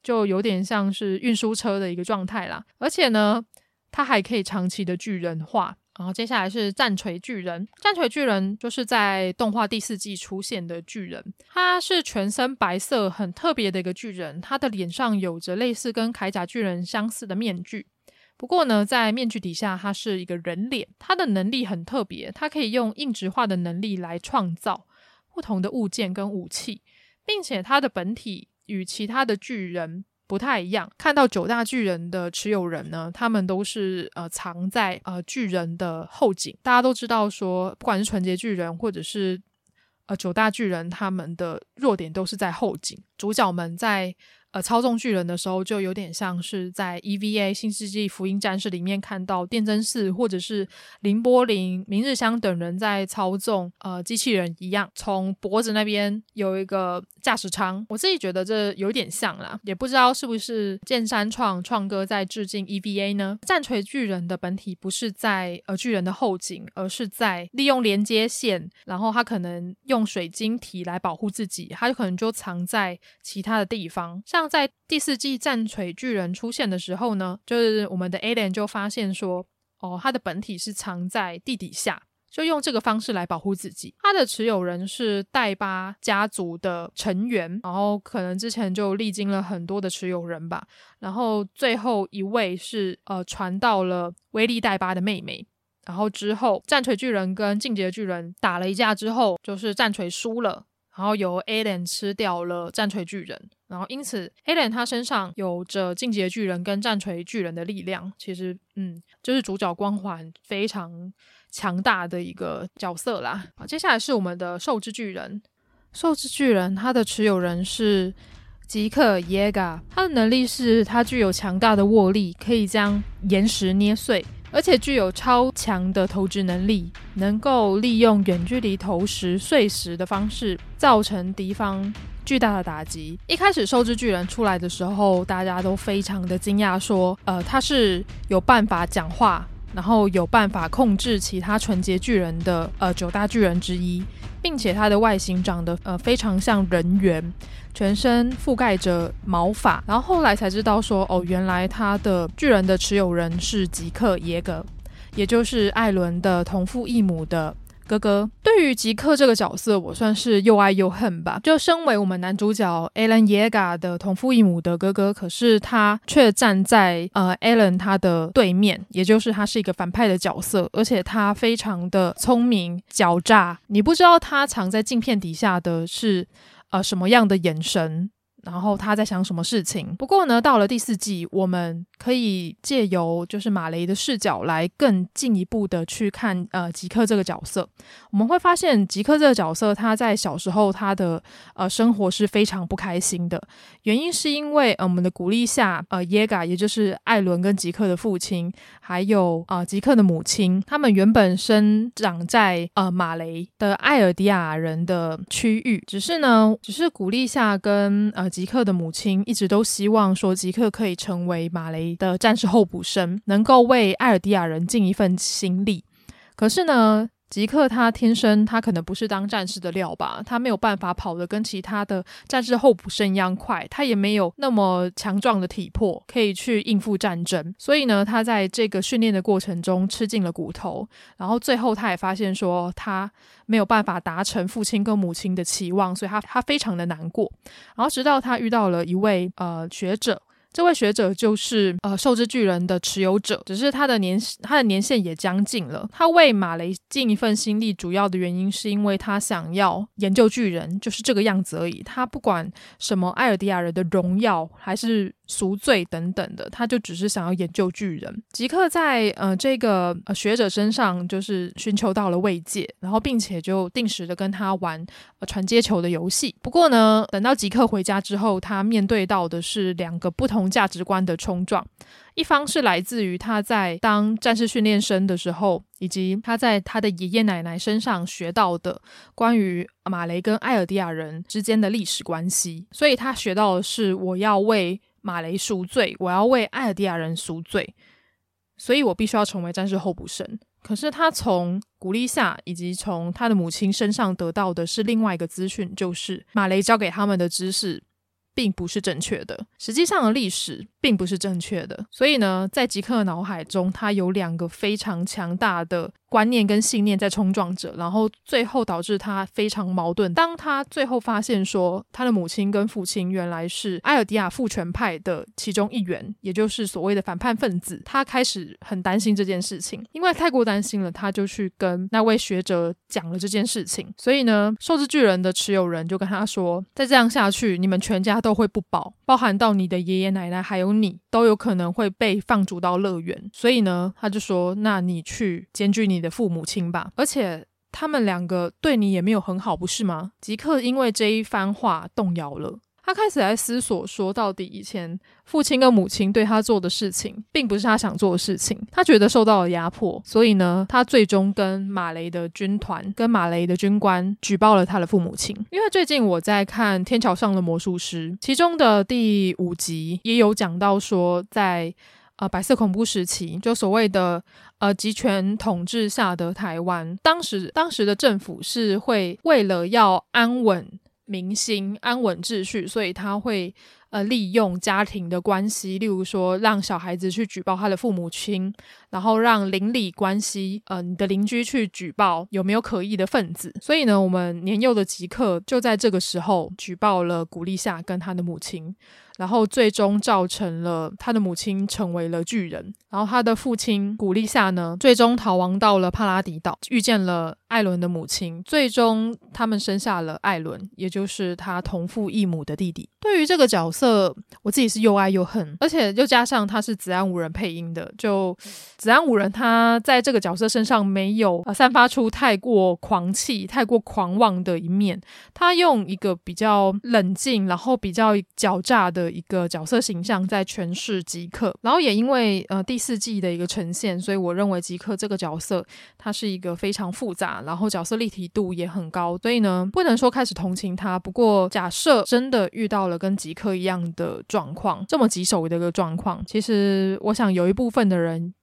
Speaker 1: 就有点像是运输车的一个状态啦。而且呢，它还可以长期的巨人化。然后接下来是战锤巨人，战锤巨人就是在动画第四季出现的巨人，他是全身白色，很特别的一个巨人，他的脸上有着类似跟铠甲巨人相似的面具，不过呢，在面具底下他是一个人脸，他的能力很特别，他可以用硬质化的能力来创造不同的物件跟武器，并且他的本体与其他的巨人。不太一样，看到九大巨人的持有人呢，他们都是呃藏在呃巨人的后颈。大家都知道说，不管是纯洁巨人或者是呃九大巨人，他们的弱点都是在后颈。主角们在。呃，操纵巨人的时候，就有点像是在 EVA《新世纪福音战士》里面看到电真寺或者是林波林、明日香等人在操纵呃机器人一样，从脖子那边有一个驾驶舱。我自己觉得这有点像啦，也不知道是不是剑山创创哥在致敬 EVA 呢？战锤巨人的本体不是在呃巨人的后颈，而是在利用连接线，然后他可能用水晶体来保护自己，他就可能就藏在其他的地方，像。像在第四季战锤巨人出现的时候呢，就是我们的 A 连就发现说，哦，他的本体是藏在地底下，就用这个方式来保护自己。他的持有人是代巴家族的成员，然后可能之前就历经了很多的持有人吧，然后最后一位是呃传到了威利代巴的妹妹，然后之后战锤巨人跟进阶巨人打了一架之后，就是战锤输了。然后由 Alan 吃掉了战锤巨人，然后因此 Alan 他身上有着进阶巨人跟战锤巨人的力量，其实嗯，就是主角光环非常强大的一个角色啦。好，接下来是我们的兽之巨人，兽之巨人他的持有人是吉克耶嘎，他的能力是他具有强大的握力，可以将岩石捏碎。而且具有超强的投掷能力，能够利用远距离投石碎石的方式，造成敌方巨大的打击。一开始收之巨人出来的时候，大家都非常的惊讶，说，呃，他是有办法讲话，然后有办法控制其他纯洁巨人的，呃，九大巨人之一。并且它的外形长得呃非常像人猿，全身覆盖着毛发，然后后来才知道说哦，原来他的巨人的持有人是吉克耶格，也就是艾伦的同父异母的。哥哥，对于吉克这个角色，我算是又爱又恨吧。就身为我们男主角 Alan Yega 的同父异母的哥哥，可是他却站在呃 Alan 他的对面，也就是他是一个反派的角色，而且他非常的聪明狡诈。你不知道他藏在镜片底下的是呃什么样的眼神。然后他在想什么事情？不过呢，到了第四季，我们可以借由就是马雷的视角来更进一步的去看呃吉克这个角色。我们会发现吉克这个角色他在小时候他的呃生活是非常不开心的，原因是因为呃我们的鼓励下呃耶嘎，也就是艾伦跟吉克的父亲，还有呃吉克的母亲，他们原本生长在呃马雷的艾尔迪亚人的区域，只是呢，只是鼓励下跟呃。吉克的母亲一直都希望说，吉克可以成为马雷的战士候补生，能够为艾尔迪亚人尽一份心力。可是呢，吉克他天生他可能不是当战士的料吧，他没有办法跑得跟其他的战士候补生一样快，他也没有那么强壮的体魄可以去应付战争，所以呢，他在这个训练的过程中吃尽了骨头，然后最后他也发现说他没有办法达成父亲跟母亲的期望，所以他他非常的难过，然后直到他遇到了一位呃学者。这位学者就是呃兽之巨人的持有者，只是他的年他的年限也将近了。他为马雷尽一份心力，主要的原因是因为他想要研究巨人，就是这个样子而已。他不管什么艾尔迪亚人的荣耀，还是赎罪等等的，他就只是想要研究巨人。吉克在呃这个呃学者身上就是寻求到了慰藉，然后并且就定时的跟他玩呃传接球的游戏。不过呢，等到吉克回家之后，他面对到的是两个不同价值观的冲撞。一方是来自于他在当战士训练生的时候，以及他在他的爷爷奶奶身上学到的关于马雷跟艾尔迪亚人之间的历史关系，所以他学到的是我要为马雷赎罪，我要为艾尔迪亚人赎罪，所以我必须要成为战士候补生。可是他从古丽夏以及从他的母亲身上得到的是另外一个资讯，就是马雷教给他们的知识并不是正确的，实际上的历史并不是正确的。所以呢，在吉克的脑海中，他有两个非常强大的。观念跟信念在冲撞着，然后最后导致他非常矛盾。当他最后发现说他的母亲跟父亲原来是埃尔迪亚父权派的其中一员，也就是所谓的反叛分子，他开始很担心这件事情，因为太过担心了，他就去跟那位学者讲了这件事情。所以呢，受之巨人的持有人就跟他说：“再这样下去，你们全家都会不保，包含到你的爷爷奶奶还有你，都有可能会被放逐到乐园。”所以呢，他就说：“那你去监禁。”你的父母亲吧，而且他们两个对你也没有很好，不是吗？吉克因为这一番话动摇了，他开始来思索说，到底以前父亲跟母亲对他做的事情，并不是他想做的事情，他觉得受到了压迫，所以呢，他最终跟马雷的军团、跟马雷的军官举报了他的父母亲。因为最近我在看《天桥上的魔术师》，其中的第五集也有讲到说，在。呃，白色恐怖时期，就所谓的呃集权统治下的台湾，当时当时的政府是会为了要安稳明星、安稳秩序，所以他会。呃，利用家庭的关系，例如说，让小孩子去举报他的父母亲，然后让邻里关系，呃，你的邻居去举报有没有可疑的分子。所以呢，我们年幼的吉克就在这个时候举报了古丽夏跟他的母亲，然后最终造成了他的母亲成为了巨人，然后他的父亲古丽夏呢，最终逃亡到了帕拉迪岛，遇见了艾伦的母亲，最终他们生下了艾伦，也就是他同父异母的弟弟。对于这个角色，色我自己是又爱又恨，而且又加上他是子安五人配音的，就子安五人他在这个角色身上没有散发出太过狂气、太过狂妄的一面，他用一个比较冷静，然后比较狡诈的一个角色形象在诠释吉克，然后也因为呃第四季的一个呈现，所以我认为吉克这个角色他是一个非常复杂，然后角色立体度也很高，所以呢不能说开始同情他，不过假设真的遇到了。跟吉克一样样的状况，这么棘手的一个状况，其实我想有一部分的人。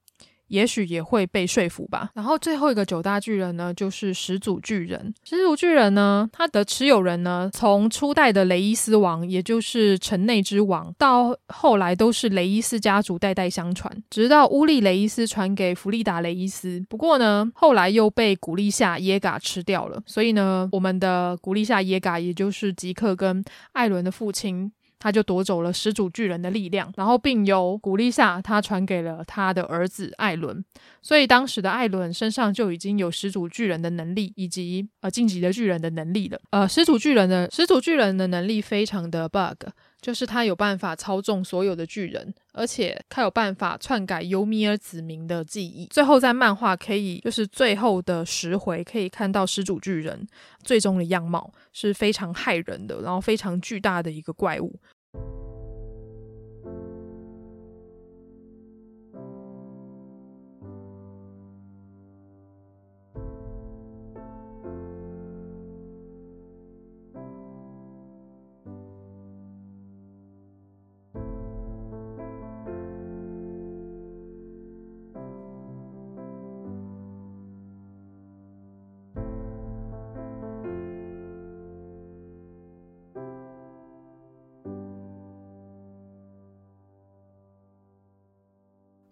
Speaker 1: 也许也会被说服吧。然后最后一个九大巨人呢，就是始祖巨人。始祖巨人呢，他的持有人呢，从初代的雷伊斯王，也就是城内之王，到后来都是雷伊斯家族代代相传，直到乌利雷伊斯传给弗利达雷伊斯。不过呢，后来又被古丽夏耶嘎吃掉了。所以呢，我们的古丽夏耶嘎，也就是吉克跟艾伦的父亲。他就夺走了始祖巨人的力量，然后并由古丽夏他传给了他的儿子艾伦，所以当时的艾伦身上就已经有始祖巨人的能力，以及呃晋级的巨人的能力了。呃，始祖巨人的始祖巨人的能力非常的 bug。就是他有办法操纵所有的巨人，而且他有办法篡改尤米尔子民的记忆。最后在漫画可以，就是最后的十回可以看到始祖巨人最终的样貌是非常骇人的，然后非常巨大的一个怪物。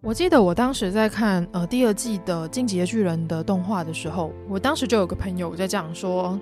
Speaker 1: 我记得我当时在看呃第二季的《进击的巨人》的动画的时候，我当时就有个朋友在讲说，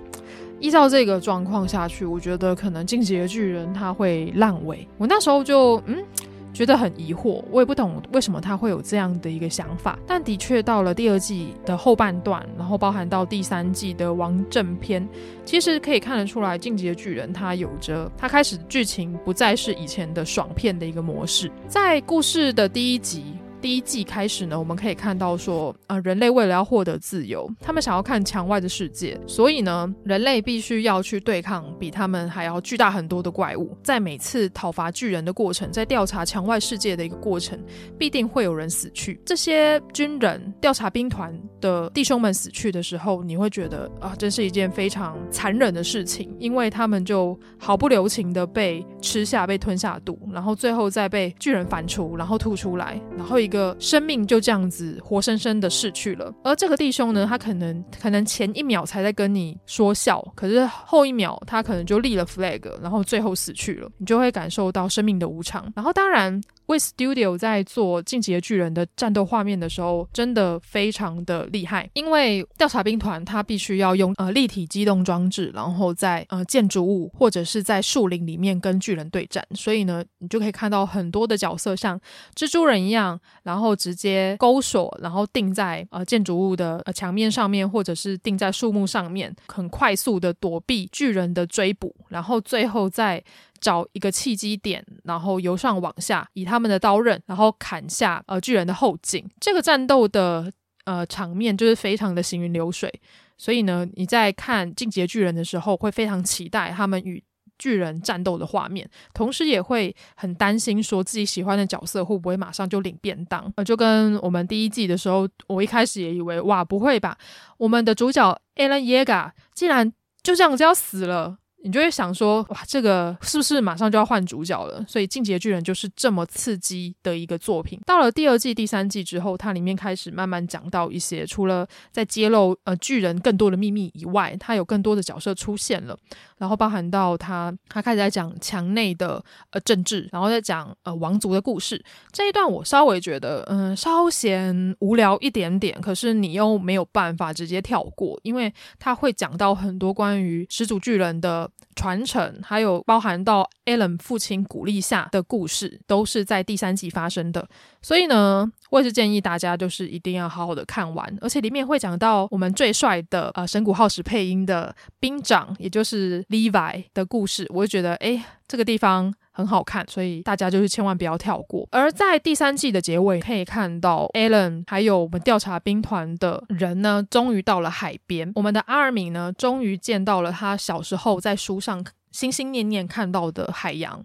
Speaker 1: 依照这个状况下去，我觉得可能《进击的巨人》它会烂尾。我那时候就嗯觉得很疑惑，我也不懂为什么他会有这样的一个想法。但的确到了第二季的后半段，然后包含到第三季的王正篇，其实可以看得出来，《进击的巨人》它有着它开始剧情不再是以前的爽片的一个模式，在故事的第一集。第一季开始呢，我们可以看到说，呃，人类为了要获得自由，他们想要看墙外的世界，所以呢，人类必须要去对抗比他们还要巨大很多的怪物。在每次讨伐巨人的过程，在调查墙外世界的一个过程，必定会有人死去。这些军人、调查兵团的弟兄们死去的时候，你会觉得啊，真是一件非常残忍的事情，因为他们就毫不留情的被吃下、被吞下肚，然后最后再被巨人反刍，然后吐出来，然后一个。个生命就这样子活生生的逝去了，而这个弟兄呢，他可能可能前一秒才在跟你说笑，可是后一秒他可能就立了 flag，然后最后死去了，你就会感受到生命的无常。然后当然。We Studio 在做《进击的巨人》的战斗画面的时候，真的非常的厉害。因为调查兵团他必须要用呃立体机动装置，然后在呃建筑物或者是在树林里面跟巨人对战，所以呢，你就可以看到很多的角色像蜘蛛人一样，然后直接钩锁，然后定在呃建筑物的呃墙面上面，或者是定在树木上面，很快速的躲避巨人的追捕，然后最后再。找一个契机点，然后由上往下，以他们的刀刃，然后砍下呃巨人的后颈。这个战斗的呃场面就是非常的行云流水，所以呢，你在看《进阶巨人》的时候，会非常期待他们与巨人战斗的画面，同时也会很担心说自己喜欢的角色会不会马上就领便当。呃，就跟我们第一季的时候，我一开始也以为哇，不会吧，我们的主角 Eren Yeager 竟然就这样子要死了。你就会想说，哇，这个是不是马上就要换主角了？所以《进击的巨人》就是这么刺激的一个作品。到了第二季、第三季之后，它里面开始慢慢讲到一些，除了在揭露呃巨人更多的秘密以外，它有更多的角色出现了。然后包含到他，他开始在讲墙内的呃政治，然后再讲呃王族的故事。这一段我稍微觉得，嗯、稍嫌无聊一点点。可是你又没有办法直接跳过，因为他会讲到很多关于始祖巨人的传承，还有包含到 Eren 父亲鼓励下的故事，都是在第三季发生的。所以呢，我也是建议大家就是一定要好好的看完，而且里面会讲到我们最帅的呃神谷浩史配音的兵长，也就是 Levi 的故事，我就觉得诶，这个地方很好看，所以大家就是千万不要跳过。而在第三季的结尾，可以看到 Eren 还有我们调查兵团的人呢，终于到了海边。我们的阿尔敏呢，终于见到了他小时候在书上心心念念看到的海洋。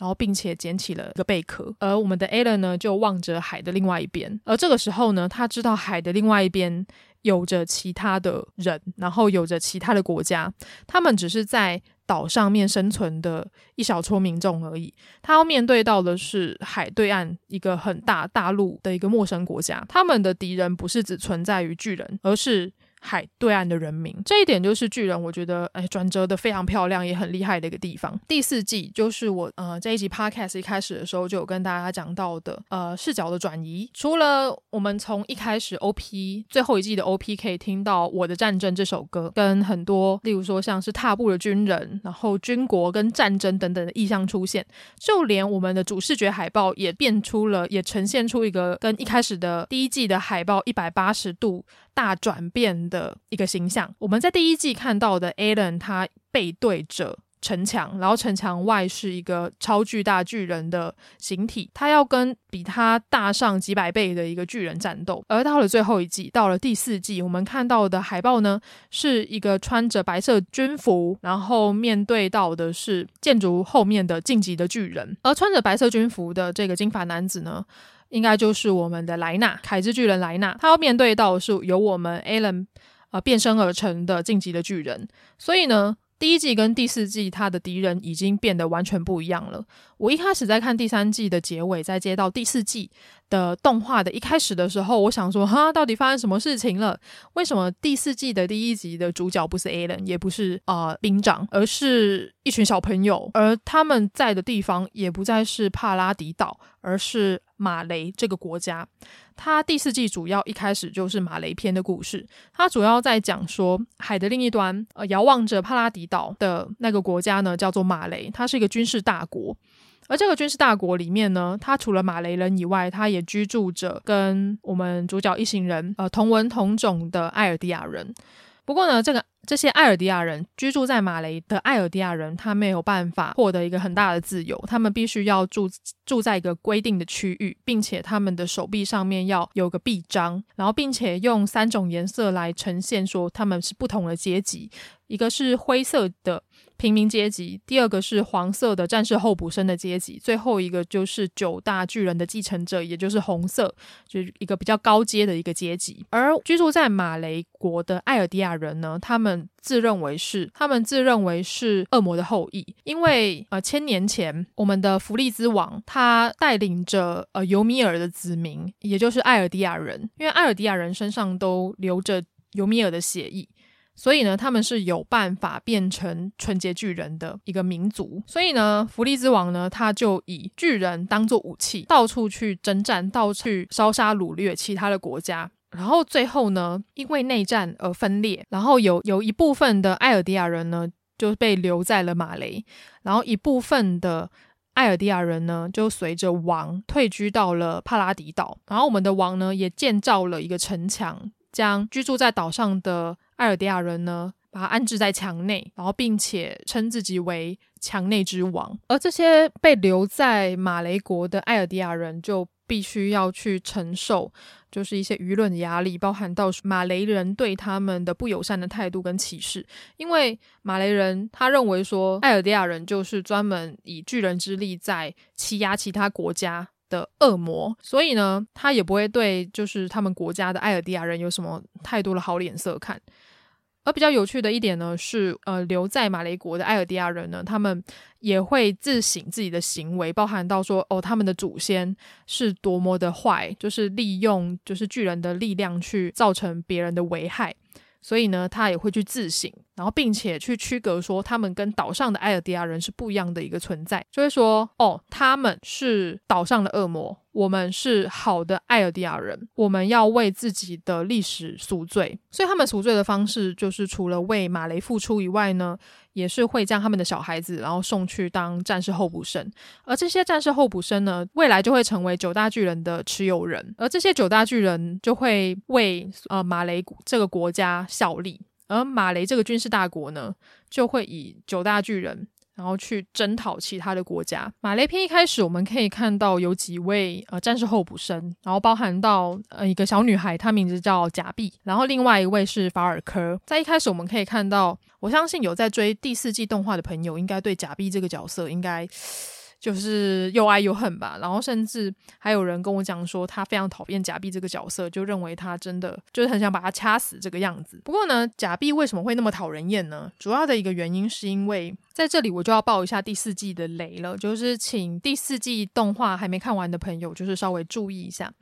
Speaker 1: 然后，并且捡起了一个贝壳，而我们的 Eren 呢，就望着海的另外一边。而这个时候呢，他知道海的另外一边有着其他的人，然后有着其他的国家，他们只是在岛上面生存的一小撮民众而已。他要面对到的是海对岸一个很大大陆的一个陌生国家，他们的敌人不是只存在于巨人，而是。海对岸的人民，这一点就是巨人，我觉得哎，转折的非常漂亮，也很厉害的一个地方。第四季就是我呃这一集 podcast 一开始的时候就有跟大家讲到的呃视角的转移。除了我们从一开始 OP 最后一季的 OP 可以听到《我的战争》这首歌，跟很多例如说像是踏步的军人，然后军国跟战争等等的意象出现，就连我们的主视觉海报也变出了，也呈现出一个跟一开始的第一季的海报一百八十度。大转变的一个形象。我们在第一季看到的艾伦他背对着城墙，然后城墙外是一个超巨大巨人的形体，他要跟比他大上几百倍的一个巨人战斗。而到了最后一季，到了第四季，我们看到的海报呢，是一个穿着白色军服，然后面对到的是建筑后面的晋级的巨人。而穿着白色军服的这个金发男子呢，应该就是我们的莱纳，凯之巨人莱纳，他要面对到的是由我们 Eren 呃变身而成的晋级的巨人，所以呢，第一季跟第四季他的敌人已经变得完全不一样了。我一开始在看第三季的结尾，再接到第四季的动画的一开始的时候，我想说，哈，到底发生什么事情了？为什么第四季的第一集的主角不是 Eren，也不是呃兵长，而是一群小朋友？而他们在的地方也不再是帕拉迪岛，而是马雷这个国家。它第四季主要一开始就是马雷篇的故事，它主要在讲说海的另一端，呃，遥望着帕拉迪岛的那个国家呢，叫做马雷，它是一个军事大国。而这个军事大国里面呢，他除了马雷人以外，他也居住着跟我们主角一行人呃同文同种的艾尔迪亚人。不过呢，这个。这些艾尔迪亚人居住在马雷的艾尔迪亚人，他没有办法获得一个很大的自由，他们必须要住住在一个规定的区域，并且他们的手臂上面要有个臂章，然后并且用三种颜色来呈现说他们是不同的阶级，一个是灰色的平民阶级，第二个是黄色的战士候补生的阶级，最后一个就是九大巨人的继承者，也就是红色，就是一个比较高阶的一个阶级。而居住在马雷国的艾尔迪亚人呢，他们。自认为是，他们自认为是恶魔的后裔，因为呃，千年前我们的弗利兹王他带领着呃尤米尔的子民，也就是艾尔迪亚人，因为艾尔迪亚人身上都流着尤米尔的血液，所以呢，他们是有办法变成纯洁巨人的一个民族。所以呢，弗利兹王呢，他就以巨人当做武器，到处去征战，到处去烧杀掳掠其他的国家。然后最后呢，因为内战而分裂，然后有有一部分的艾尔迪亚人呢就被留在了马雷，然后一部分的艾尔迪亚人呢就随着王退居到了帕拉迪岛，然后我们的王呢也建造了一个城墙，将居住在岛上的艾尔迪亚人呢把他安置在墙内，然后并且称自己为墙内之王，而这些被留在马雷国的艾尔迪亚人就必须要去承受。就是一些舆论压力，包含到马雷人对他们的不友善的态度跟歧视。因为马雷人他认为说，艾尔迪亚人就是专门以巨人之力在欺压其他国家的恶魔，所以呢，他也不会对就是他们国家的艾尔迪亚人有什么太多的好脸色看。而比较有趣的一点呢，是呃，留在马雷国的艾尔迪亚人呢，他们也会自省自己的行为，包含到说，哦，他们的祖先是多么的坏，就是利用就是巨人的力量去造成别人的危害，所以呢，他也会去自省，然后并且去区隔说，他们跟岛上的艾尔迪亚人是不一样的一个存在，就会说，哦，他们是岛上的恶魔。我们是好的艾尔迪亚人，我们要为自己的历史赎罪，所以他们赎罪的方式就是除了为马雷付出以外呢，也是会将他们的小孩子然后送去当战士候补生，而这些战士候补生呢，未来就会成为九大巨人的持有人，而这些九大巨人就会为呃马雷这个国家效力，而马雷这个军事大国呢，就会以九大巨人。然后去征讨其他的国家。马雷篇一开始，我们可以看到有几位呃战士候补生，然后包含到呃一个小女孩，她名字叫贾碧，然后另外一位是法尔科。在一开始，我们可以看到，我相信有在追第四季动画的朋友，应该对贾碧这个角色应该。就是又爱又恨吧，然后甚至还有人跟我讲说，他非常讨厌假币这个角色，就认为他真的就是很想把他掐死这个样子。不过呢，假币为什么会那么讨人厌呢？主要的一个原因是因为在这里我就要爆一下第四季的雷了，就是请第四季动画还没看完的朋友，就是稍微注意一下。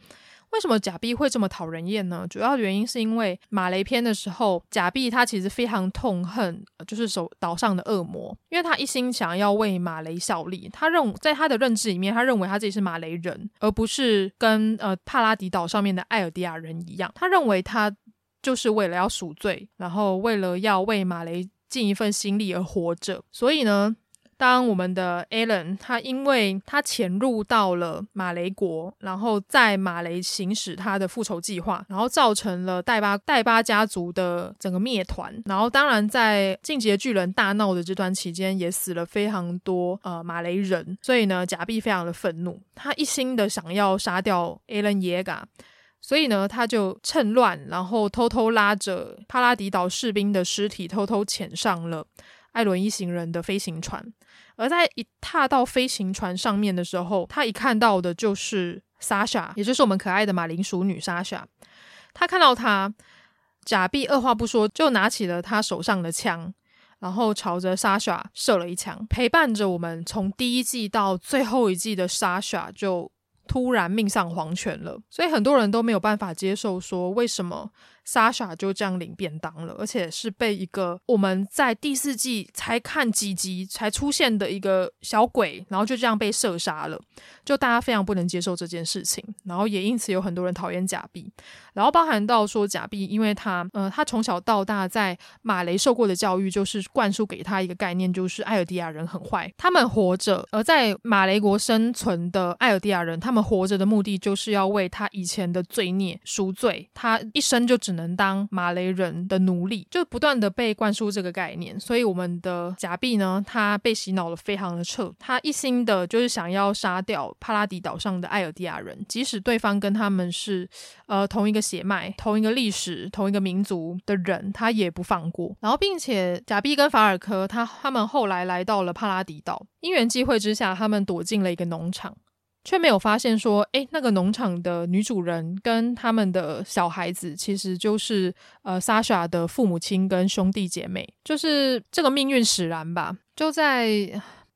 Speaker 1: 为什么贾碧会这么讨人厌呢？主要原因是因为马雷篇的时候，贾碧他其实非常痛恨，就是手岛上的恶魔，因为他一心想要为马雷效力。他认在他的认知里面，他认为他自己是马雷人，而不是跟呃帕拉迪岛上面的艾尔迪亚人一样。他认为他就是为了要赎罪，然后为了要为马雷尽一份心力而活着。所以呢。当我们的 Alan 他因为他潜入到了马雷国，然后在马雷行使他的复仇计划，然后造成了戴巴戴巴家族的整个灭团。然后当然在进阶巨人大闹的这段期间，也死了非常多呃马雷人。所以呢，贾碧非常的愤怒，他一心的想要杀掉 Alan Yeager，所以呢，他就趁乱，然后偷偷拉着帕拉迪岛士兵的尸体，偷偷潜上了艾伦一行人的飞行船。而在一踏到飞行船上面的时候，他一看到的就是莎莎，也就是我们可爱的马铃薯女莎莎。他看到他，贾碧二话不说就拿起了他手上的枪，然后朝着莎莎射了一枪。陪伴着我们从第一季到最后一季的莎莎就突然命丧黄泉了，所以很多人都没有办法接受，说为什么。莎莎就这样领便当了，而且是被一个我们在第四季才看几集才出现的一个小鬼，然后就这样被射杀了。就大家非常不能接受这件事情，然后也因此有很多人讨厌贾碧。然后包含到说贾碧，因为他呃，他从小到大在马雷受过的教育，就是灌输给他一个概念，就是艾尔迪亚人很坏，他们活着，而在马雷国生存的艾尔迪亚人，他们活着的目的就是要为他以前的罪孽赎罪，他一生就只能当马雷人的奴隶，就不断的被灌输这个概念，所以我们的贾碧呢，他被洗脑了非常的彻，他一心的就是想要杀掉帕拉迪岛上的艾尔迪亚人，即使对方跟他们是呃同一个血脉、同一个历史、同一个民族的人，他也不放过。然后，并且贾碧跟法尔科他他们后来来到了帕拉迪岛，因缘际会之下，他们躲进了一个农场。却没有发现说，诶，那个农场的女主人跟他们的小孩子，其实就是呃莎莎的父母亲跟兄弟姐妹，就是这个命运使然吧。就在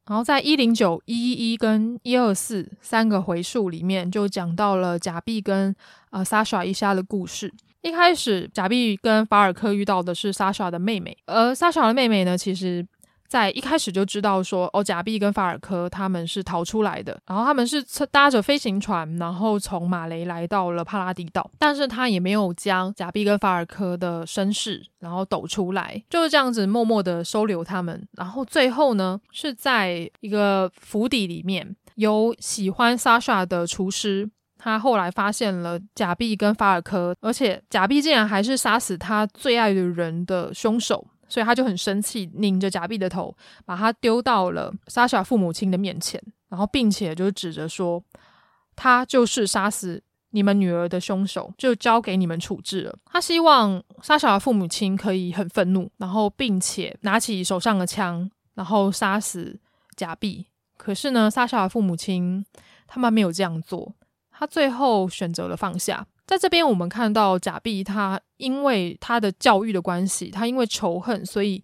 Speaker 1: 然后在一零九一一一跟一二四三个回数里面，就讲到了贾碧跟呃莎莎一家的故事。一开始，贾碧跟法尔科遇到的是莎莎的妹妹，而莎莎的妹妹呢，其实。在一开始就知道说，哦，贾碧跟法尔科他们是逃出来的，然后他们是搭着飞行船，然后从马雷来到了帕拉迪岛，但是他也没有将贾碧跟法尔科的身世然后抖出来，就是这样子默默的收留他们，然后最后呢是在一个府邸里面，有喜欢莎莎的厨师，他后来发现了贾碧跟法尔科，而且贾碧竟然还是杀死他最爱的人的凶手。所以他就很生气，拧着贾碧的头，把他丢到了莎莎父母亲的面前，然后并且就指着说：“他就是杀死你们女儿的凶手，就交给你们处置了。”他希望莎莎父母亲可以很愤怒，然后并且拿起手上的枪，然后杀死贾碧。可是呢，莎莎父母亲他们没有这样做，他最后选择了放下。在这边，我们看到贾碧，他因为他的教育的关系，他因为仇恨，所以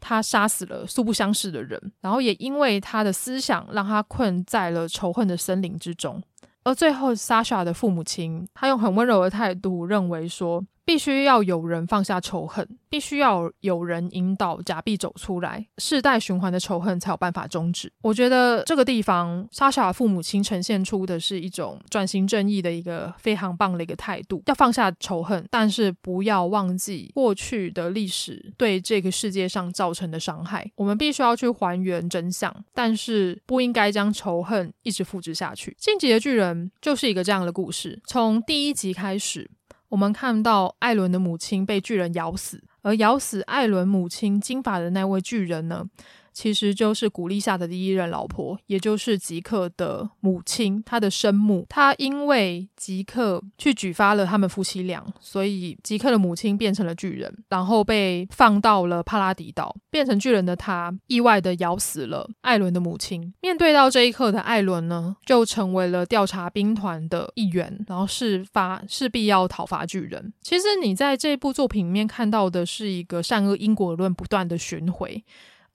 Speaker 1: 他杀死了素不相识的人，然后也因为他的思想，让他困在了仇恨的森林之中。而最后，莎莎的父母亲，他用很温柔的态度认为说，必须要有人放下仇恨，必须要有人引导贾碧走出来，世代循环的仇恨才有办法终止。我觉得这个地方，莎莎父母亲呈现出的是一种转型正义的一个非常棒的一个态度，要放下仇恨，但是不要忘记过去的历史对这个世界上造成的伤害。我们必须要去还原真相，但是不应该将仇恨一直复制下去。进击的巨人就是一个这样的故事，从第一集开始。我们看到艾伦的母亲被巨人咬死，而咬死艾伦母亲金发的那位巨人呢，其实就是古丽夏的第一任老婆，也就是吉克的母亲，他的生母。她因为吉克去举发了他们夫妻俩，所以吉克的母亲变成了巨人，然后被放到了帕拉迪岛。变成巨人的他，意外的咬死了艾伦的母亲。面对到这一刻的艾伦呢，就成为了调查兵团的一员，然后事发势必要讨伐巨人。其实你在这部作品里面看到的是一个善恶因果论不断的巡回。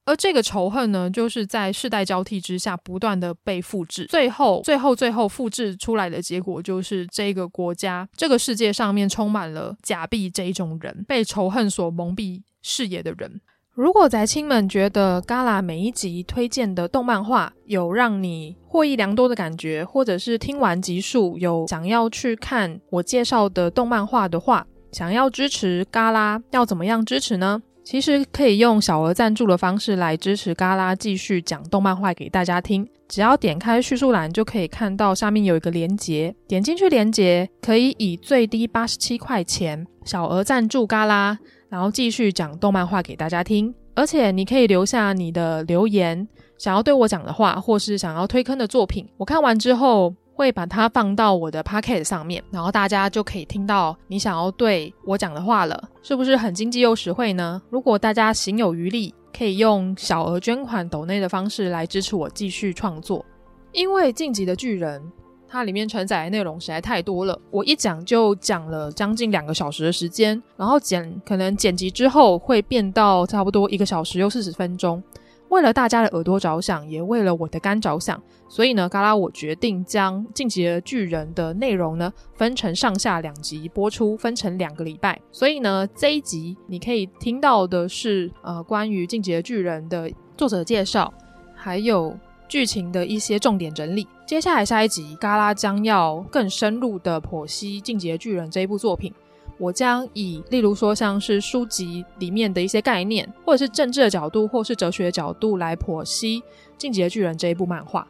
Speaker 1: 而这个仇恨呢，就是在世代交替之下不断的被复制，最后、最后、最后复制出来的结果，就是这个国家、这个世界上面充满了假币这一种人，被仇恨所蒙蔽视野的人。如果宅青们觉得 Gala 每一集推荐的动漫画有让你获益良多的感觉，或者是听完集数有想要去看我介绍的动漫画的话，想要支持 Gala，要怎么样支持呢？其实可以用小额赞助的方式来支持嘎拉继续讲动漫画给大家听。只要点开叙述栏，就可以看到下面有一个连结，点进去连结可以以最低八十七块钱小额赞助嘎拉，然后继续讲动漫画给大家听。而且你可以留下你的留言，想要对我讲的话，或是想要推坑的作品，我看完之后。会把它放到我的 Podcast 上面，然后大家就可以听到你想要对我讲的话了，是不是很经济又实惠呢？如果大家行有余力，可以用小额捐款抖内的方式来支持我继续创作。因为《晋级的巨人》它里面承载的内容实在太多了，我一讲就讲了将近两个小时的时间，然后剪可能剪辑之后会变到差不多一个小时又四十分钟。为了大家的耳朵着想，也为了我的肝着想，所以呢，嘎拉我决定将《进击的巨人》的内容呢分成上下两集播出，分成两个礼拜。所以呢，这一集你可以听到的是呃关于《进击的巨人》的作者介绍，还有剧情的一些重点整理。接下来下一集，嘎拉将要更深入的剖析《进击的巨人》这一部作品。我将以例如说像是书籍里面的一些概念，或者是政治的角度，或是哲学的角度来剖析《进击的巨人》这一部漫画。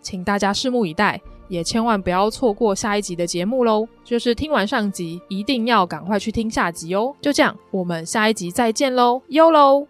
Speaker 1: 请大家拭目以待，也千万不要错过下一集的节目喽！就是听完上集，一定要赶快去听下集哦。就这样，我们下一集再见喽，哟喽！